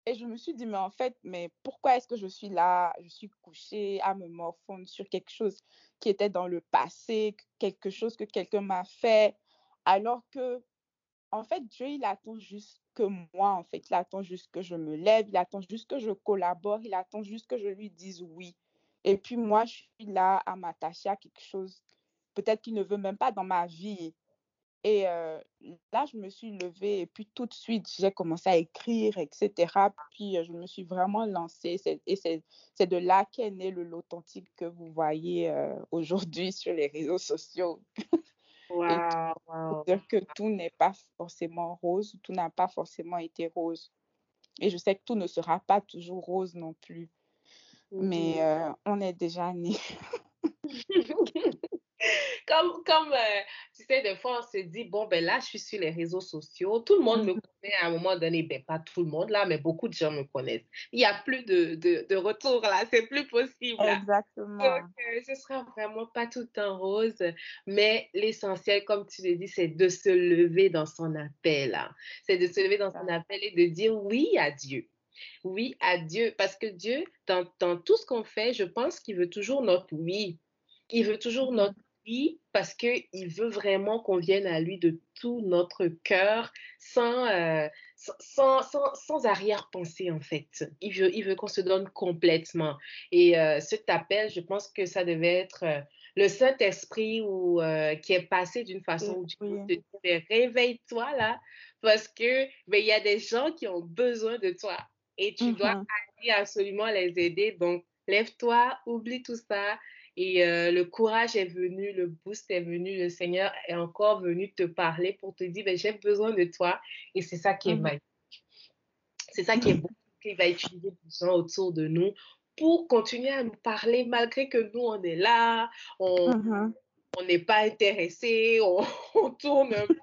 et je me suis dit, mais en fait, mais pourquoi est-ce que je suis là, je suis couchée à me morfondre sur quelque chose qui était dans le passé, quelque chose que quelqu'un m'a fait, alors que, en fait, Dieu, il attend juste que moi, en fait, il attend juste que je me lève, il attend juste que je collabore, il attend juste que je lui dise oui. Et puis moi, je suis là à m'attacher à quelque chose, peut-être qu'il ne veut même pas dans ma vie. Et là, je me suis levée et puis tout de suite, j'ai commencé à écrire, etc. Puis je me suis vraiment lancée. Et c'est de là qu'est né le l'authentique que vous voyez aujourd'hui sur les réseaux sociaux. Wow, dire que tout n'est pas forcément rose, tout n'a pas forcément été rose. Et je sais que tout ne sera pas toujours rose non plus. Mais on est déjà né. comme, comme euh, tu sais, des fois, on se dit, bon, ben là, je suis sur les réseaux sociaux. Tout le monde me mm-hmm. connaît à un moment donné. Ben, pas tout le monde là, mais beaucoup de gens me connaissent. Il n'y a plus de, de, retour là. C'est plus possible. Exactement. Donc, euh, ce sera vraiment pas tout en rose. Mais l'essentiel, comme tu le dis, c'est de se lever dans son appel. C'est de se lever dans son appel et de dire oui à Dieu. Oui à Dieu. Parce que Dieu, dans, dans tout ce qu'on fait, je pense qu'il veut toujours notre oui. Il veut toujours notre oui parce qu'il veut vraiment qu'on vienne à lui de tout notre cœur sans, euh, sans, sans, sans arrière-pensée, en fait. Il veut, il veut qu'on se donne complètement. Et euh, cet appel, je pense que ça devait être euh, le Saint-Esprit ou qui est passé d'une façon où tu te réveille-toi là, parce que il y a des gens qui ont besoin de toi et tu dois mm-hmm. absolument les aider. Donc, lève-toi, oublie tout ça et euh, le courage est venu, le boost est venu, le Seigneur est encore venu te parler pour te dire, ben, j'ai besoin de toi. Et c'est ça qui est mmh magique. C'est ça qui est beau, qu'il va utiliser des gens autour de nous pour continuer à nous parler malgré que nous, on est là, on mmh n'est pas intéressé, on, on tourne un peu.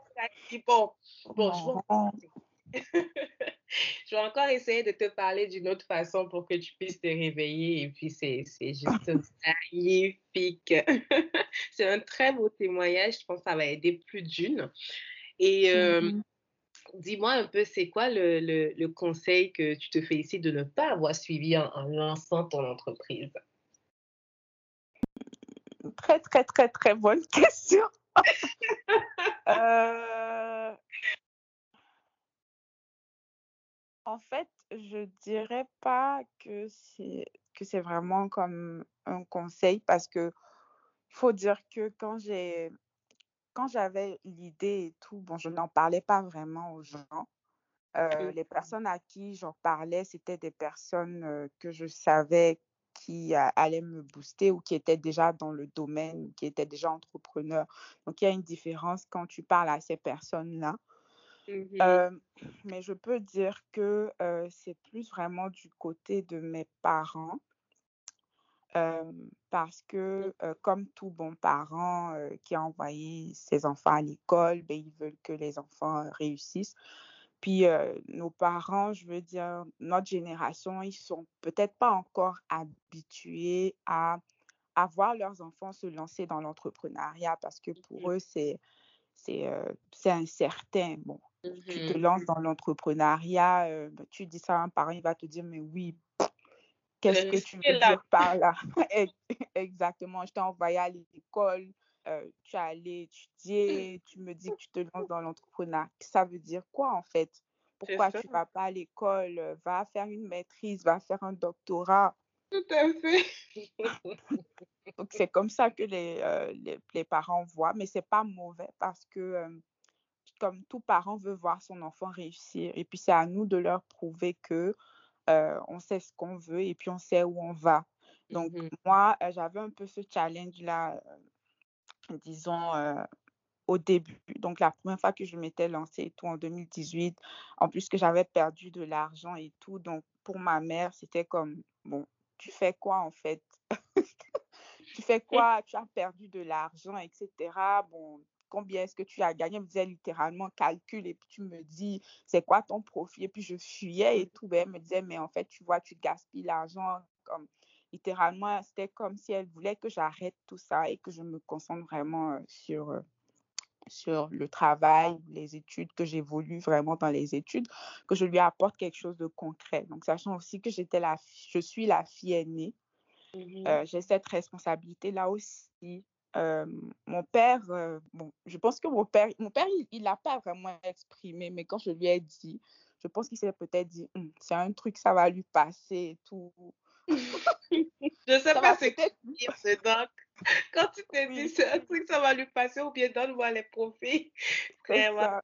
Bon, bon, je je vais encore essayer de te parler d'une autre façon pour que tu puisses te réveiller. Et puis, c'est juste magnifique. c'est un très beau témoignage. Je pense que ça va aider plus d'une. Et euh, mm-hmm. dis-moi un peu, c'est quoi le, le, conseil que tu te félicites de ne pas avoir suivi en, en lançant ton entreprise? Très, très, très, très bonne question. euh, En fait, je dirais pas que c'est que c'est vraiment comme un conseil parce que faut dire que quand j'ai quand j'avais l'idée et tout, bon, je n'en parlais pas vraiment aux gens. Euh, les personnes à qui j'en parlais, c'était des personnes euh, que je savais qui allaient me booster ou qui étaient déjà dans le domaine, qui étaient déjà entrepreneurs. Donc, il y a une différence quand tu parles à ces personnes-là. Mmh mais je peux dire que c'est plus vraiment du côté de mes parents. parce que, comme tout bon parent qui a envoyé ses enfants à l'école, ben, ils veulent que les enfants réussissent. Puis nos parents, je veux dire, notre génération, ils sont peut-être pas encore habitués à, à voir leurs enfants se lancer dans l'entrepreneuriat parce que pour mmh eux, c'est c'est incertain. Bon, tu te mmh lances dans l'entrepreneuriat, ben, tu dis ça à un parent, il va te dire, mais oui, qu'est-ce que tu veux dire par là? Exactement, je t'ai envoyé à l'école, tu es allé étudier, tu me dis que tu te lances dans l'entrepreneuriat. Ça veut dire quoi en fait? Pourquoi tu ne vas pas à l'école? Va faire une maîtrise, va faire un doctorat? Tout à fait. Donc, c'est comme ça que les, les, les, parents voient, mais ce n'est pas mauvais parce que, comme tout parent veut voir son enfant réussir, et puis c'est à nous de leur prouver que on sait ce qu'on veut et puis on sait où on va. Donc, mmh moi, j'avais un peu ce challenge-là, disons, au début. Donc, la première fois que je m'étais lancée et tout en 2018, en plus que j'avais perdu de l'argent et tout. Donc, pour ma mère, c'était comme, bon, tu fais quoi en fait? tu fais quoi? Tu as perdu de l'argent, etc. Bon, combien est-ce que tu as gagné? Elle me disait littéralement, calcule et puis tu me dis, c'est quoi ton profit? Et puis je fuyais et tout. Ben, elle me disait, mais en fait, tu vois, tu gaspilles l'argent. Comme, littéralement, c'était comme si elle voulait que j'arrête tout ça et que je me concentre vraiment sur, sur le travail, les études, que j'évolue vraiment dans les études, que je lui apporte quelque chose de concret. Donc, sachant aussi que j'étais la, je suis la fille aînée, mmh j'ai cette responsabilité-là aussi. Mon père, bon, je pense que mon père, mon père, il l'a pas vraiment exprimé, mais quand je lui ai dit, je pense qu'il s'est peut-être dit, «Hum, c'est un truc, ça va lui passer et tout. je sais pas ce que c'est donc. Quand tu te dis c'est un truc, ça va lui passer ou bien donne-moi les profits. Ça.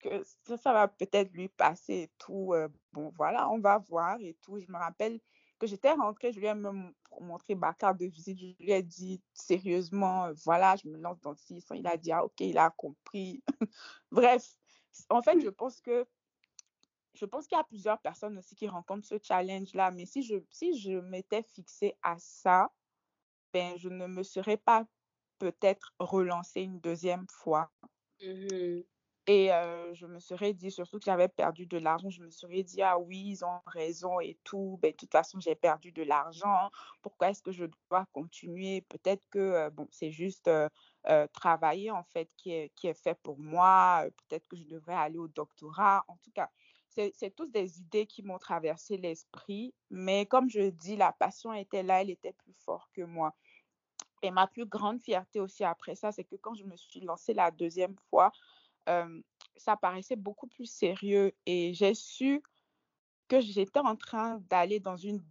que ça, ça va peut-être lui passer et tout. bon, voilà, on va voir et tout. Je me rappelle que j'étais rentrée, je lui ai même montré ma carte de visite. Je lui ai dit sérieusement, voilà, je me lance dans le 600. Il a dit, ah, ok, il a compris. Bref, en fait, je pense que je pense qu'il y a plusieurs personnes aussi qui rencontrent ce challenge-là, mais si je, si je m'étais fixée à ça, ben, je ne me serais pas peut-être relancée une deuxième fois. Mmh et je me serais dit, surtout que j'avais perdu de l'argent, je me serais dit, ah oui, ils ont raison et tout. Ben, de toute façon, j'ai perdu de l'argent. Pourquoi est-ce que je dois continuer? Peut-être que bon, c'est juste travailler, en fait, qui est, qui est fait pour moi. Peut-être que je devrais aller au doctorat. En tout cas, c'est tous des idées qui m'ont traversé l'esprit. Mais comme je dis, la passion était là, elle était plus forte que moi. Et ma plus grande fierté aussi après ça, c'est que quand je me suis lancée la deuxième fois, ça paraissait beaucoup plus sérieux et j'ai su que j'étais en train d'aller dans une...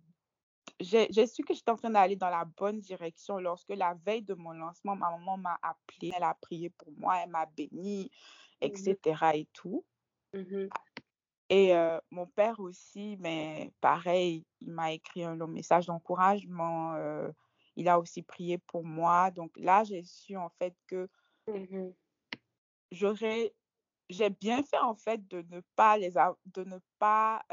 J'ai su que j'étais en train d'aller dans la bonne direction lorsque la veille de mon lancement, ma maman m'a appelé, elle a prié pour moi, elle m'a béni, etc. Mmh et tout. Mmh et mon père aussi, mais pareil, il m'a écrit un long message d'encouragement. il a aussi prié pour moi. Donc là, j'ai su en fait que mmh j'aurais, j'ai bien fait en fait de ne pas les, de ne pas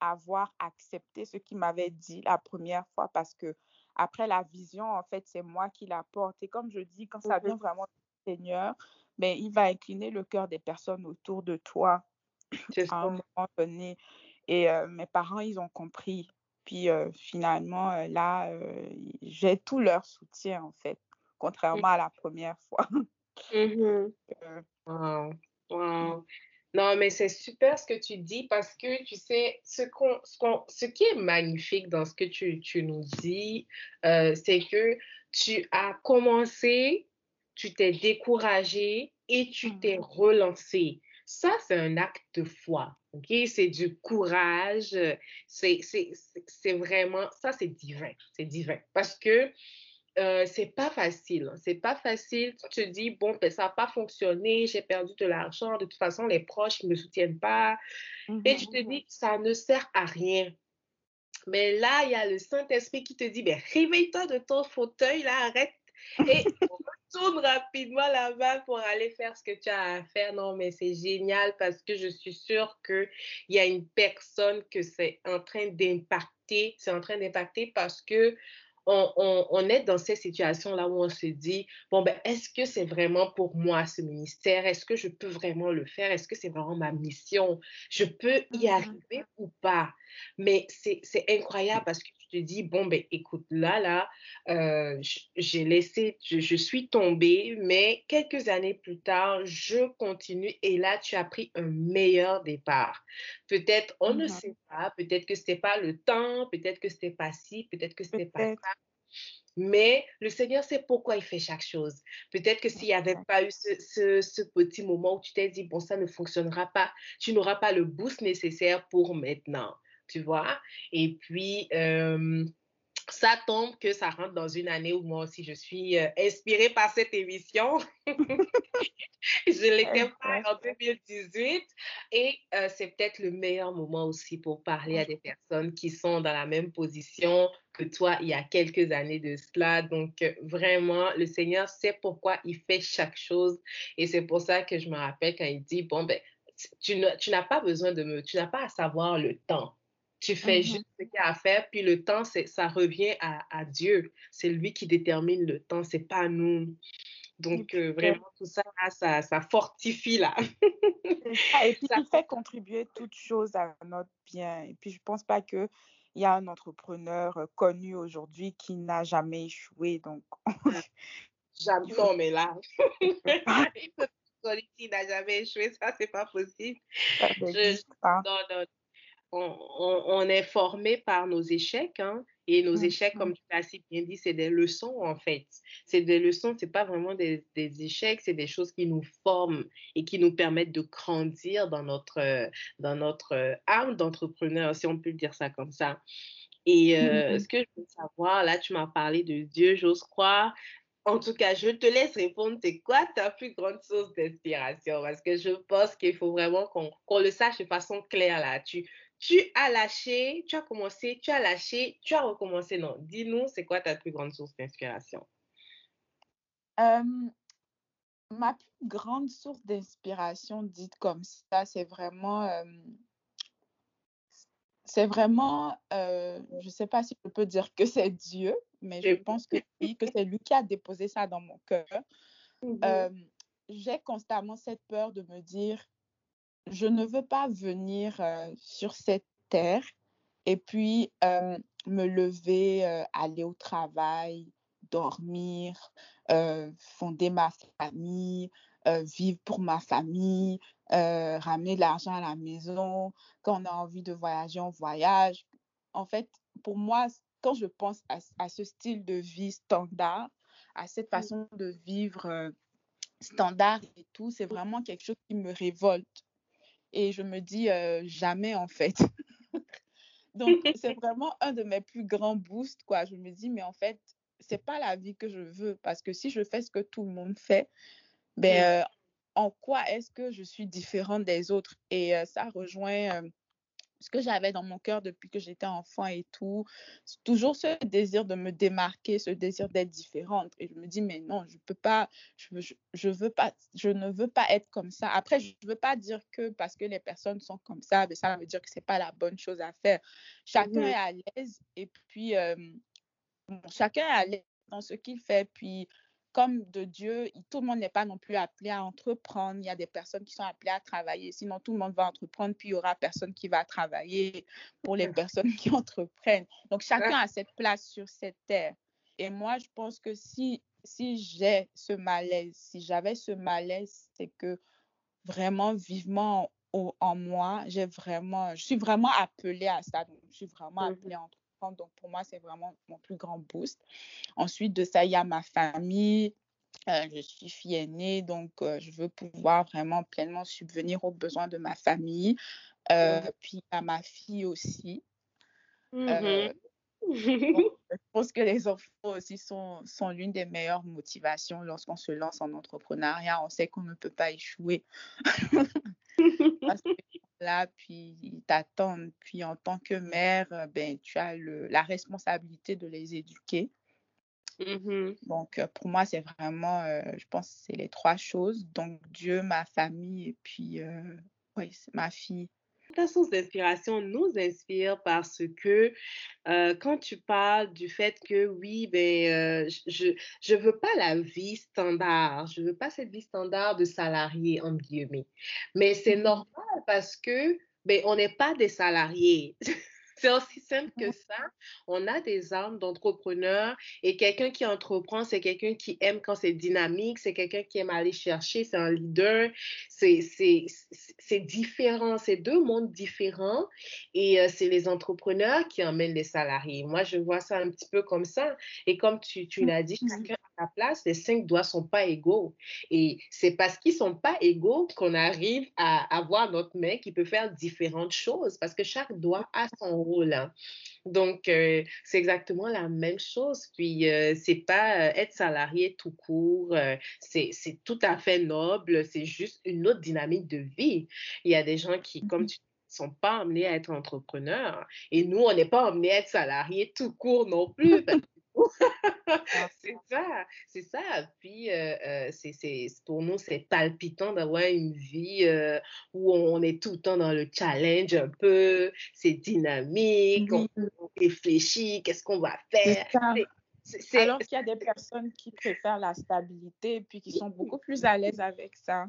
avoir accepté ce qu'il m'avait dit la première fois parce que après la vision, en fait, c'est moi qui la porte. Et comme je dis, quand ça vient vraiment du Seigneur, ben, il va incliner le cœur des personnes autour de toi à un moment donné. Et mes parents, ils ont compris. Puis finalement, là, j'ai tout leur soutien, en fait, contrairement à la première fois. Mmh wow. Wow. Non, mais c'est super ce que tu dis parce que tu sais, ce, ce, ce qui est magnifique dans ce que tu, tu nous dis, euh, c'est que tu as commencé, tu t'es découragé et tu mmh t'es relancé. Ça, c'est un acte de foi. OK? C'est du courage. C'est, c'est, c'est vraiment, ça, c'est divin. C'est divin. Parce que euh, c'est pas facile. Hein. C'est pas facile. Tu te dis, bon, ben, ça n'a pas fonctionné, j'ai perdu de l'argent, de toute façon, les proches ne me soutiennent pas. Et tu te mmh dis, ça ne sert à rien. Mais là, il y a le Saint-Esprit qui te dit, ben, réveille-toi de ton fauteuil, là, arrête et retourne rapidement là-bas pour aller faire ce que tu as à faire. Non, mais c'est génial parce que je suis sûre qu'il y a une personne que c'est en train d'impacter. C'est en train d'impacter parce que on, est dans ces situations-là où on se dit, bon, ben, est-ce que c'est vraiment pour moi ce ministère? Est-ce que je peux vraiment le faire? Est-ce que c'est vraiment ma mission? Je peux y mmh arriver ou pas? Mais c'est incroyable parce que te dis, bon, ben, écoute, là, là, euh, j'ai laissé, je, suis tombée, mais quelques années plus tard, je continue et là, tu as pris un meilleur départ. Peut-être, on ne mmh sait pas, peut-être que ce n'était pas le temps, peut-être que ce n'était pas ci, peut-être que ce n'était pas ça. Mais le Seigneur sait pourquoi il fait chaque chose. Peut-être que s'il n'y avait pas eu ce, petit moment où tu t'es dit, bon, ça ne fonctionnera pas, tu n'auras pas le boost nécessaire pour maintenant, tu vois? Et puis, ça tombe que ça rentre dans une année où moi aussi je suis euh, inspirée par cette émission. je l'étais pas en 2018 et euh, c'est peut-être le meilleur moment aussi pour parler à des personnes qui sont dans la même position que toi il y a quelques années de cela. Donc euh, vraiment, le Seigneur sait pourquoi il fait chaque chose et c'est pour ça que je me rappelle quand il dit, bon, ben, tu n'as pas besoin de me, tu n'as pas à savoir le temps tu fais mmh juste ce qu'il y a à faire, puis le temps, ça revient à, Dieu. C'est lui qui détermine le temps, c'est pas nous. Donc, euh, vraiment, tout ça, ça, ça, fortifie là. et puis, il fait contribuer toutes choses à notre bien. Et puis, je pense pas qu'il y a un entrepreneur euh, connu aujourd'hui qui n'a jamais échoué. Donc, jamais, non, mais là, qui n'a jamais échoué, ça, c'est pas possible. Je, non, non, on, est formé par nos échecs, hein, et nos échecs, comme tu l'as si bien dit, c'est des leçons en fait. C'est des leçons, c'est pas vraiment des, échecs, c'est des choses qui nous forment et qui nous permettent de grandir dans notre, dans notre âme d'entrepreneur, si on peut dire ça comme ça. Et euh, ce que je veux savoir, là, tu m'as parlé de Dieu, j'ose croire. En tout cas, je te laisse répondre. C'est quoi ta plus grande source d'inspiration? Parce que je pense qu'il faut vraiment qu'on le sache de façon claire là. Tu, tu as lâché, tu as commencé, tu as lâché, tu as recommencé. Non, dis-nous, c'est quoi ta plus grande source d'inspiration? ma plus grande source d'inspiration, dite comme ça, c'est vraiment, c'est vraiment, je ne sais pas si je peux dire que c'est Dieu, mais je pense que oui, que c'est lui qui a déposé ça dans mon cœur. Mmh j'ai constamment cette peur de me dire, je ne veux pas venir euh, sur cette terre et puis euh, me lever, euh, aller au travail, dormir, fonder ma famille, vivre pour ma famille, ramener de l'argent à la maison. Quand on a envie de voyager, on voyage. En fait, pour moi, quand je pense à, ce style de vie standard, à cette mmh. façon de vivre standard et tout, c'est vraiment quelque chose qui me révolte et je me dis jamais en fait. Donc, c'est vraiment un de mes plus grands boosts, quoi. Je me dis, mais en fait, c'est pas la vie que je veux parce que si je fais ce que tout le monde fait, ben, en quoi est-ce que je suis différente des autres? Et ça rejoint ce que j'avais dans mon cœur depuis que j'étais enfant et tout. Toujours ce désir de me démarquer, ce désir d'être différente. Et je me dis, mais non, je peux pas, je, je, veux pas, je ne veux pas être comme ça. Après, je ne veux pas dire que parce que les personnes sont comme ça, mais ça veut dire que c'est pas la bonne chose à faire. Chacun est à l'aise et puis chacun est à l'aise dans ce qu'il fait. Puis comme de Dieu, tout le monde n'est pas non plus appelé à entreprendre. Il y a des personnes qui sont appelées à travailler. Sinon, tout le monde va entreprendre, puis il y aura personne qui va travailler pour les personnes qui entreprennent. Donc, chacun a cette place sur cette terre. Et moi, je pense que si, si j'ai ce malaise, si j'avais ce malaise, c'est que vraiment, vivement en, moi, j'ai vraiment, je suis vraiment appelée à ça. Donc, je suis vraiment mmh appelée à entreprendre donc, pour moi, c'est vraiment mon plus grand boost. Ensuite de ça, il y a ma famille. Euh, je suis fille aînée, donc euh, je veux pouvoir vraiment pleinement subvenir aux besoins de ma famille. Euh, puis à ma fille aussi. Mmh je pense que les enfants aussi sont, sont l'une des meilleures motivations lorsqu'on se lance en entrepreneuriat. On sait qu'on ne peut pas échouer. Parce que là, puis ils t'attendent. Puis en tant que mère, euh, ben, tu as le, la responsabilité de les éduquer. Mmh Donc pour moi, c'est vraiment, euh, je pense, c'est les trois choses. Donc Dieu, ma famille et puis, oui, c'est ma fille. Ta source d'inspiration nous inspire parce que euh, quand tu parles du fait que oui, ben, euh, je ne veux pas la vie standard, je ne veux pas cette vie standard de salarié, en guillemets. Mais c'est mmh normal parce que ben, on n'est pas des salariés. C'est aussi simple que ça. On a des armes d'entrepreneurs et quelqu'un qui entreprend, c'est quelqu'un qui aime quand c'est dynamique, c'est quelqu'un qui aime aller chercher, c'est un leader. C'est différent, c'est deux mondes différents et euh, c'est les entrepreneurs qui emmènent les salariés. Moi, je vois ça un petit peu comme ça. Et comme tu, tu l'as dit, chacun sa place, les cinq doigts sont pas égaux. Et c'est parce qu'ils sont pas égaux qu'on arrive à avoir notre main qui peut faire différentes choses parce que chaque doigt a son rôle. Hein. Donc, euh, c'est exactement la même chose. Puis, euh, c'est pas euh, être salarié tout court, c'est tout à fait noble, c'est juste une autre dynamique de vie. Il y a des gens qui, comme mmh tu sont pas amenés à être entrepreneurs. Et nous, on n'est pas amenés à être salariés tout court non plus. C'est ça, c'est ça. Puis, euh, euh, c'est, pour nous, c'est palpitant d'avoir une vie euh, où on est tout le temps dans le challenge un peu, c'est dynamique, on, réfléchit, qu'est-ce qu'on va faire? Alors qu'il y a des personnes qui préfèrent la stabilité puis qui sont beaucoup plus à l'aise avec ça.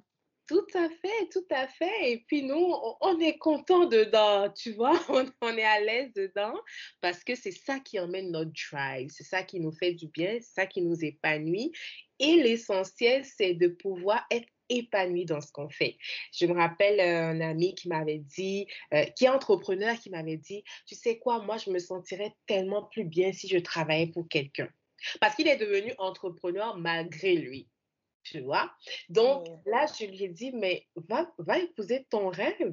Tout à fait, tout à fait. Et puis nous, on est content dedans, tu vois, on, est à l'aise dedans parce que c'est ça qui emmène notre drive, c'est ça qui nous fait du bien, c'est ça qui nous épanouit. Et l'essentiel, c'est de pouvoir être épanoui dans ce qu'on fait. Je me rappelle euh, un ami qui m'avait dit, euh, qui est entrepreneur, qui m'avait dit, tu sais quoi, moi, je me sentirais tellement plus bien si je travaillais pour quelqu'un. Parce qu'il est devenu entrepreneur malgré lui tu vois? Donc là, je lui ai dit, mais va, va épouser ton rêve. Tu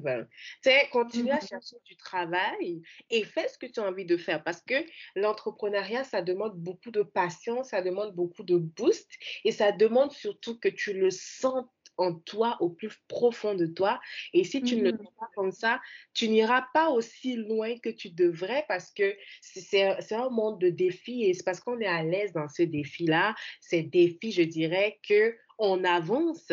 sais, continue à mmh chercher du travail et fais ce que tu as envie de faire parce que l'entrepreneuriat, ça demande beaucoup de patience, ça demande beaucoup de boost et ça demande surtout que tu le sens en toi, au plus profond de toi. Et si tu ne le mmh fais pas comme ça, tu n'iras pas aussi loin que tu devrais parce que c'est un monde de défis et c'est parce qu'on est à l'aise dans ce défi-là. Ces défis, je dirais que on avance.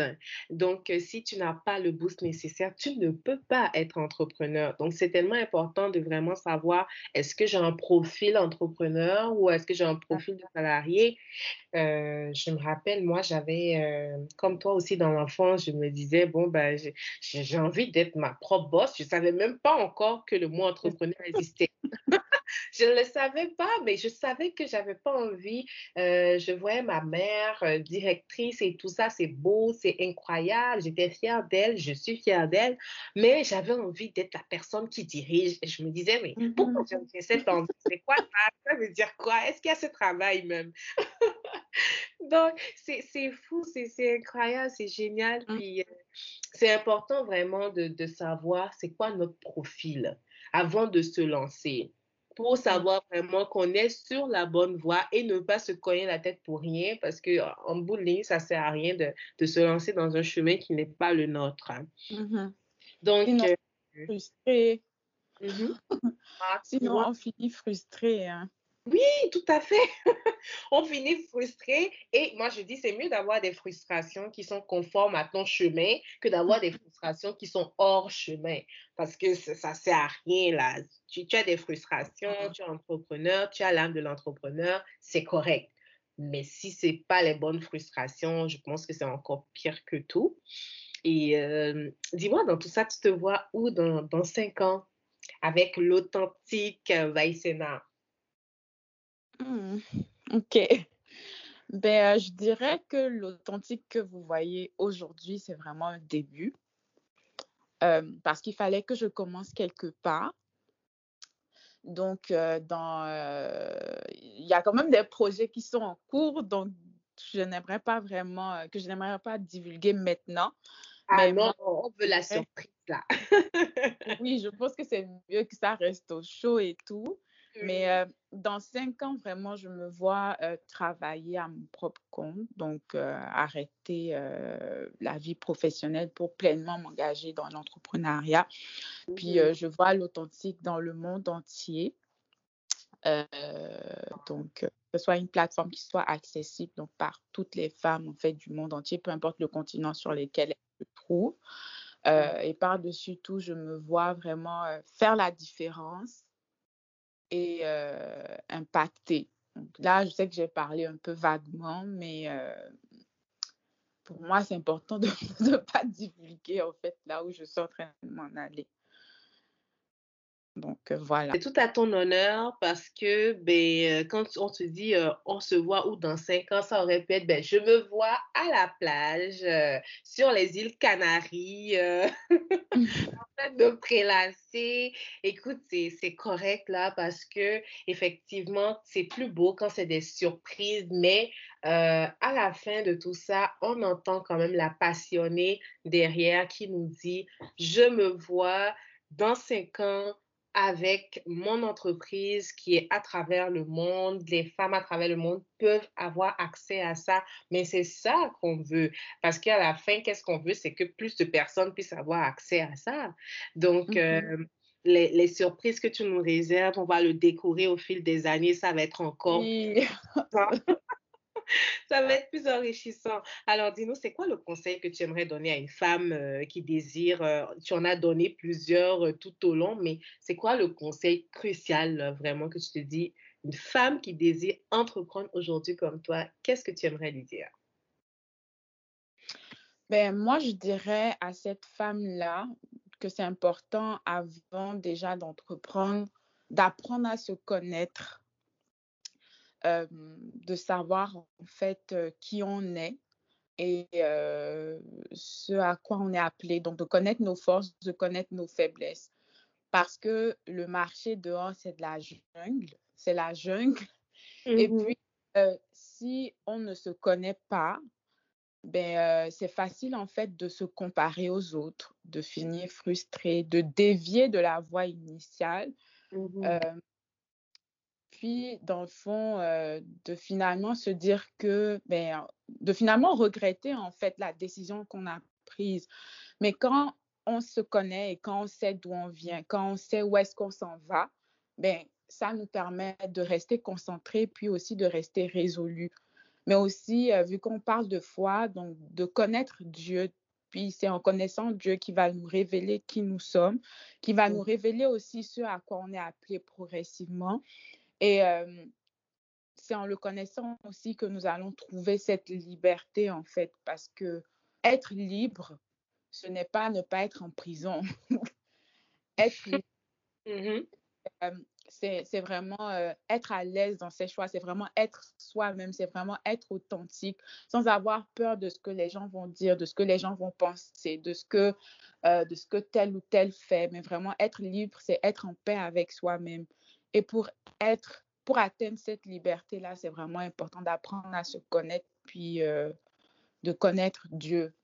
Donc, euh, si tu n'as pas le boost nécessaire, tu ne peux pas être entrepreneur. Donc, c'est tellement important de vraiment savoir est-ce que j'ai un profil entrepreneur ou est-ce que j'ai un profil de salarié? Euh, je me rappelle, moi, j'avais, euh, comme toi aussi dans l'enfance, je me disais, bon, ben, j'ai envie d'être ma propre boss. Je ne savais même pas encore que le mot entrepreneur existait. je ne le savais pas, mais je savais que j'avais pas envie. je voyais ma mère directrice et tout ça, c'est beau, c'est incroyable. J'étais fière d'elle, je suis fière d'elle, mais j'avais envie d'être la personne qui dirige. Et je me disais, mais pourquoi mm-hmm. j'ai cette envie? C'est quoi ça? Ça veut dire quoi? Est-ce qu'il y a ce travail même? Donc, c'est fou, c'est incroyable, c'est génial. Mm. Puis, euh, c'est important vraiment de, de savoir c'est quoi notre profil avant de se lancer pour savoir vraiment qu'on est sur la bonne voie et ne pas se cogner la tête pour rien parce que en bout de ligne, ça sert à rien de, de se lancer dans un chemin qui n'est pas le nôtre. Hein. Mm-hmm. Donc, euh, frustré. Mm-hmm. Ah, Sinon, on finit frustré. Hein. Oui, tout à fait. on finit frustré. Et moi, je dis, c'est mieux d'avoir des frustrations qui sont conformes à ton chemin que d'avoir des frustrations qui sont hors chemin. Parce que ça ne sert à rien, là. Tu, tu, as des frustrations, tu es entrepreneur, tu as l'âme de l'entrepreneur, c'est correct. Mais si ce n'est pas les bonnes frustrations, je pense que c'est encore pire que tout. Et euh, dis-moi, dans tout ça, tu te vois où dans, dans cinq ans? Avec l'authentique Vaïsena? Hmm, ok. Ben, euh, je dirais que l'authentique que vous voyez aujourd'hui, c'est vraiment un début. Euh, parce qu'il fallait que je commence quelque part. Donc, euh, dans, il y a quand même des projets qui sont en cours, donc je n'aimerais pas vraiment, que je n'aimerais pas divulguer maintenant. Ah mais non, on veut la surprise là. oui, je pense que c'est mieux que ça reste au chaud et tout. Mais euh, dans cinq ans, vraiment, je me vois euh, travailler à mon propre compte, donc euh, arrêter la vie professionnelle pour pleinement m'engager dans l'entrepreneuriat. Puis mmh je vois l'authentique dans le monde entier. donc, que ce soit une plateforme qui soit accessible donc, par toutes les femmes en fait, du monde entier, peu importe le continent sur lequel elles se trouvent. Euh, et par-dessus tout, je me vois vraiment faire la différence et impacter. là, je sais que j'ai parlé un peu vaguement, mais pour moi, c'est important de ne pas divulguer en fait là où je suis en train de m'en aller. Donc euh, voilà. C'est tout à ton honneur parce que ben, euh, quand on te dit euh, on se voit ou dans cinq ans, ça aurait pu être ben, je me vois à la plage, sur les îles Canaries, en train de prélasser. Écoute, c'est correct là parce que effectivement, c'est plus beau quand c'est des surprises, mais à la fin de tout ça, on entend quand même la passionnée derrière qui nous dit je me vois dans cinq ans avec mon entreprise qui est à travers le monde, les femmes à travers le monde peuvent avoir accès à ça, mais c'est ça qu'on veut. Parce qu'à la fin, qu'est-ce qu'on veut? C'est que plus de personnes puissent avoir accès à ça. Donc, mm-hmm. euh, les, les, surprises que tu nous réserves, on va le découvrir au fil des années, ça va être encore... ça va être plus enrichissant. Alors, dis-nous, c'est quoi le conseil que tu aimerais donner à une femme euh, qui désire, euh, tu en as donné plusieurs euh, tout au long, mais c'est quoi le conseil crucial vraiment que tu te dis, une femme qui désire entreprendre aujourd'hui comme toi, qu'est-ce que tu aimerais lui dire? Ben, moi, je dirais à cette femme-là que c'est important avant déjà d'entreprendre, d'apprendre à se connaître de savoir en fait qui on est et ce à quoi on est appelé. Donc, de connaître nos forces, de connaître nos faiblesses. Parce que le marché dehors, c'est de la jungle. C'est la jungle. Et mmh puis, si on ne se connaît pas, ben, c'est facile en fait de se comparer aux autres, de finir frustré, de dévier de la voie initiale. Mmh puis, dans le fond, euh, de finalement se dire que, ben, de finalement regretter en fait la décision qu'on a prise. Mais quand on se connaît et quand on sait d'où on vient, quand on sait où est-ce qu'on s'en va, ben, ça nous permet de rester concentré puis aussi de rester résolu. Mais aussi, euh, vu qu'on parle de foi, donc de connaître Dieu, puis c'est en connaissant Dieu qui va nous révéler qui nous sommes, qui va nous révéler aussi ce à quoi on est appelé progressivement. Et c'est en le connaissant aussi que nous allons trouver cette liberté, en fait, parce que être libre, ce n'est pas ne pas être en prison. être libre, mmh c'est vraiment être à l'aise dans ses choix, c'est vraiment être soi-même, c'est vraiment être authentique, sans avoir peur de ce que les gens vont dire, de ce que les gens vont penser, de ce que, de ce que tel ou tel fait. Mais vraiment, être libre, c'est être en paix avec soi-même. Et pour être pour atteindre cette liberté-là, c'est vraiment important d'apprendre à se connaître, puis euh, de connaître Dieu.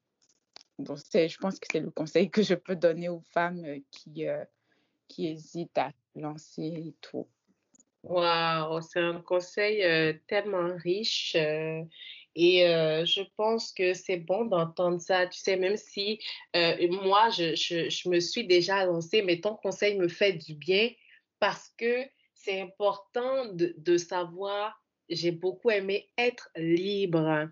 Donc, je pense que c'est le conseil que je peux donner aux femmes euh, qui, euh, qui hésitent à lancer et tout. Waouh, c'est un conseil tellement riche. et je pense que c'est bon d'entendre ça. Tu sais, même si moi, je, je, me suis déjà lancée, mais ton conseil me fait du bien parce que c'est important de, savoir, j'ai beaucoup aimé être libre.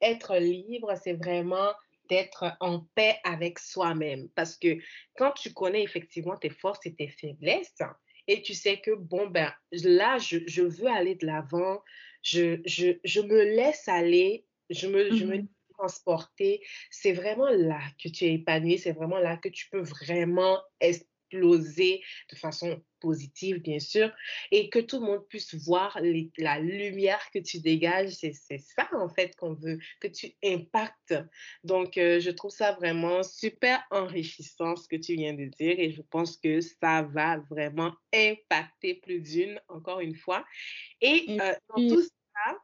Être libre, c'est vraiment d'être en paix avec soi-même. Parce que quand tu connais effectivement tes forces et tes faiblesses, et tu sais que, bon, ben là, je, veux aller de l'avant, je, je, me laisse aller, je me, je me mmh transporter, c'est vraiment là que tu es épanoui, c'est vraiment là que tu peux vraiment exploser de façon positive, bien sûr, et que tout le monde puisse voir la lumière que tu dégages. C'est ça, en fait, qu'on veut, que tu impactes. Donc, euh, je trouve ça vraiment super enrichissant, ce que tu viens de dire, et je pense que ça va vraiment impacter plus d'une, encore une fois. Et, euh, dans tout ça,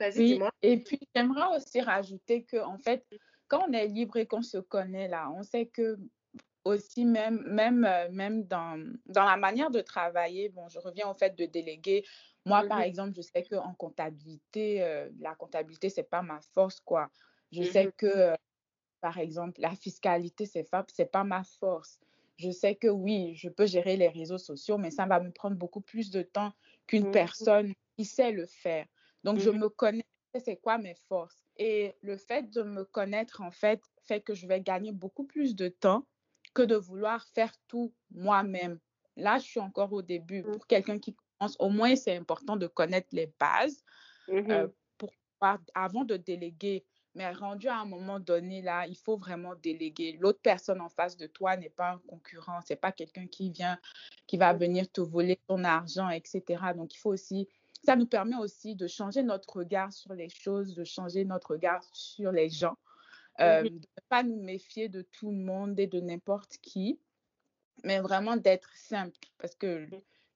vas-y, dis-moi. Et puis, j'aimerais aussi rajouter que, en fait, quand on est libre et qu'on se connaît, là, on sait que aussi même, même, euh, même dans, dans la manière de travailler, bon, je reviens au fait de déléguer. Moi, par mmh exemple, je sais qu'en comptabilité, euh, la comptabilité, c'est pas ma force, quoi. Je mmh sais que, euh, par exemple, la fiscalité, c'est c'est pas ma force. Je sais que oui, je peux gérer les réseaux sociaux, mais ça va me prendre beaucoup plus de temps qu'une mmh personne qui sait le faire. Donc, je me connais, c'est quoi mes forces? Et le fait de me connaître, en fait, fait que je vais gagner beaucoup plus de temps que de vouloir faire tout moi-même. Là, je suis encore au début. Pour quelqu'un qui commence, au moins, c'est important de connaître les bases euh, pour avant de déléguer. Mais rendu à un moment donné, là, il faut vraiment déléguer. L'autre personne en face de toi n'est pas un concurrent, c'est pas quelqu'un qui vient, qui va venir te voler ton argent, etc. Donc, il faut aussi, ça nous permet aussi de changer notre regard sur les choses, de changer notre regard sur les gens, euh, de ne pas nous méfier de tout le monde et de n'importe qui, mais vraiment d'être simple. Parce que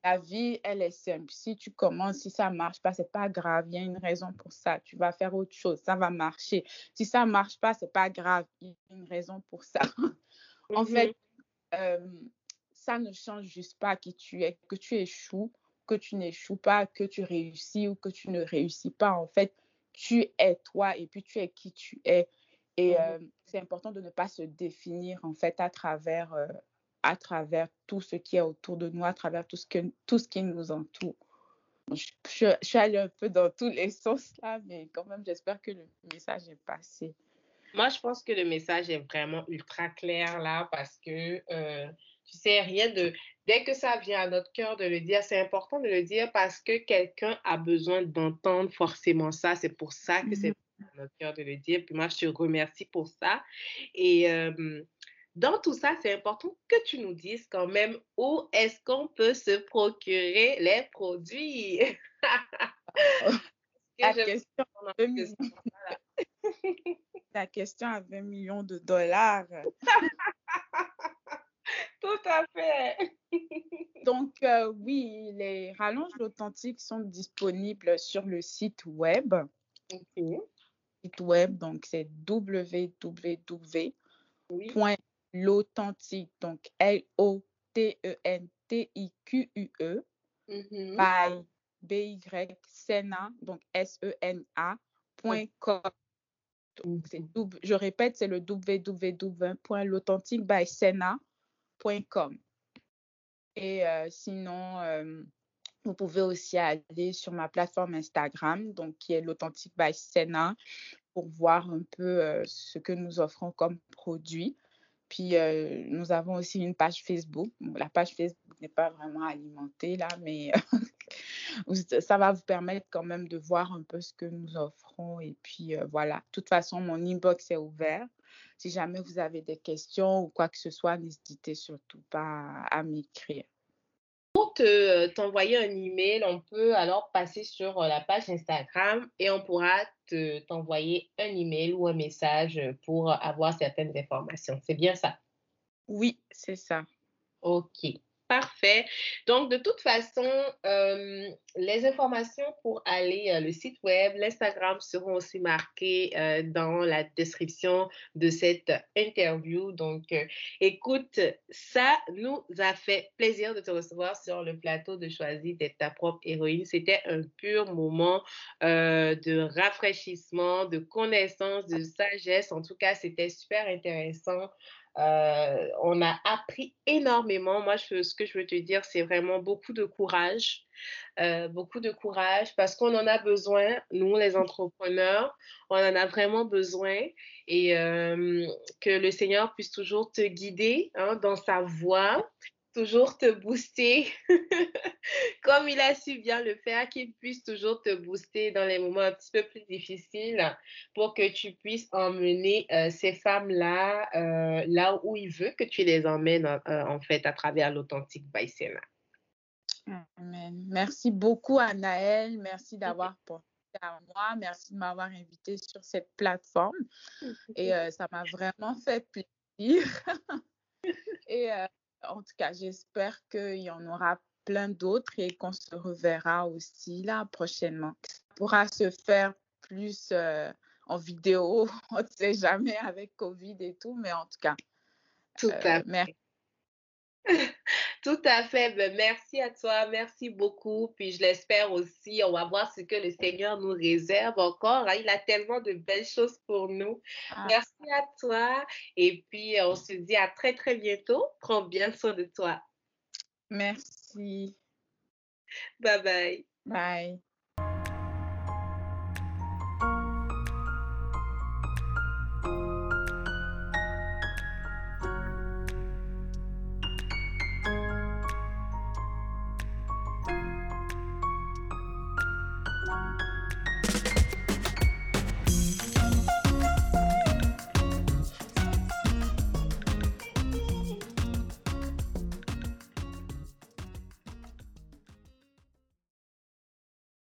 la vie, elle est simple. Si tu commences, si ça ne marche pas, ce n'est pas grave. Il y a une raison pour ça. Tu vas faire autre chose. Ça va marcher. Si ça ne marche pas, ce n'est pas grave. Il y a une raison pour ça. en fait, euh, ça ne change juste pas qui tu es, que tu échoues, que tu n'échoues pas, que tu réussis ou que tu ne réussis pas. En fait, tu es toi et puis tu es qui tu es. Et euh, c'est important de ne pas se définir en fait à travers euh, à travers tout ce qui est autour de nous, à travers tout ce, que, tout ce qui nous entoure. Je, je, suis allée un peu dans tous les sens là, mais quand même, j'espère que le message est passé. Moi, je pense que le message est vraiment ultra clair là parce que, euh, tu sais, rien de... Dès que ça vient à notre cœur de le dire, c'est important de le dire parce que quelqu'un a besoin d'entendre forcément ça. C'est pour ça que c'est cœur de le dire. Puis moi, je te remercie pour ça. Et euh, dans tout ça, c'est important que tu nous dises quand même où est-ce qu'on peut se procurer les produits. La question, La question à 20 millions de dollars. Tout à fait. Donc, euh, oui, les rallonges authentiques sont disponibles sur le site web. Site web, donc c'est www l'authentique, donc L-O-T-E-N-T-I-Q-U-E, mm-hmm. by B-Y, Sena, donc S-E-N-A.com. Donc, je répète, c'est le www.l'authentique.com. Et euh, sinon, euh, vous pouvez aussi aller sur ma plateforme Instagram, donc qui est l'authentique by Sena, pour voir un peu euh, ce que nous offrons comme produit. Puis, euh, nous avons aussi une page Facebook. la page Facebook n'est pas vraiment alimentée là, mais ça va vous permettre quand même de voir un peu ce que nous offrons. Et puis, euh, voilà. De toute façon, mon inbox est ouvert. Si jamais vous avez des questions ou quoi que ce soit, n'hésitez surtout pas à m'écrire pour euh, t'envoyer un email, on peut alors passer sur euh, la page Instagram et on pourra t'envoyer un email ou un message pour avoir certaines informations. C'est bien ça? Oui, c'est ça. OK. Parfait. Donc, de toute façon, euh, les informations pour aller euh, le site web, l'Instagram seront aussi marquées euh, dans la description de cette interview. Donc, écoute, ça nous a fait plaisir de te recevoir sur le plateau de Choisir d'être ta propre héroïne. C'était un pur moment de rafraîchissement, de connaissance, de sagesse. En tout cas, c'était super intéressant. Euh, on a appris énormément. Moi, ce que je veux te dire, c'est vraiment beaucoup de courage. Euh, beaucoup de courage parce qu'on en a besoin, nous les entrepreneurs, on en a vraiment besoin et euh, que le Seigneur puisse toujours te guider hein, dans sa voie, toujours te booster comme il a su bien le faire, qu'il puisse toujours te booster dans les moments un petit peu plus difficiles pour que tu puisses emmener euh, ces femmes-là euh, là où il veut que tu les emmènes euh, en fait à travers l'authentique Baïsena. Amen. Merci beaucoup, Anaël. Merci d'avoir pensé à moi. Merci de m'avoir invité sur cette plateforme. Et ça m'a vraiment fait plaisir. Et en tout cas, j'espère qu'il y en aura plein d'autres et qu'on se reverra aussi là prochainement. Ça pourra se faire plus euh, en vidéo, on ne sait jamais avec Covid et tout, mais en tout cas. Tout à euh, fait. Merci. Tout à fait. Ben, merci à toi. Merci beaucoup. Puis je l'espère aussi. On va voir ce que le Seigneur nous réserve encore. Hein. Il a tellement de belles choses pour nous. Ah. Merci à toi. Et puis on se dit à très, très bientôt. Prends bien soin de toi. Merci. Bye bye. Bye.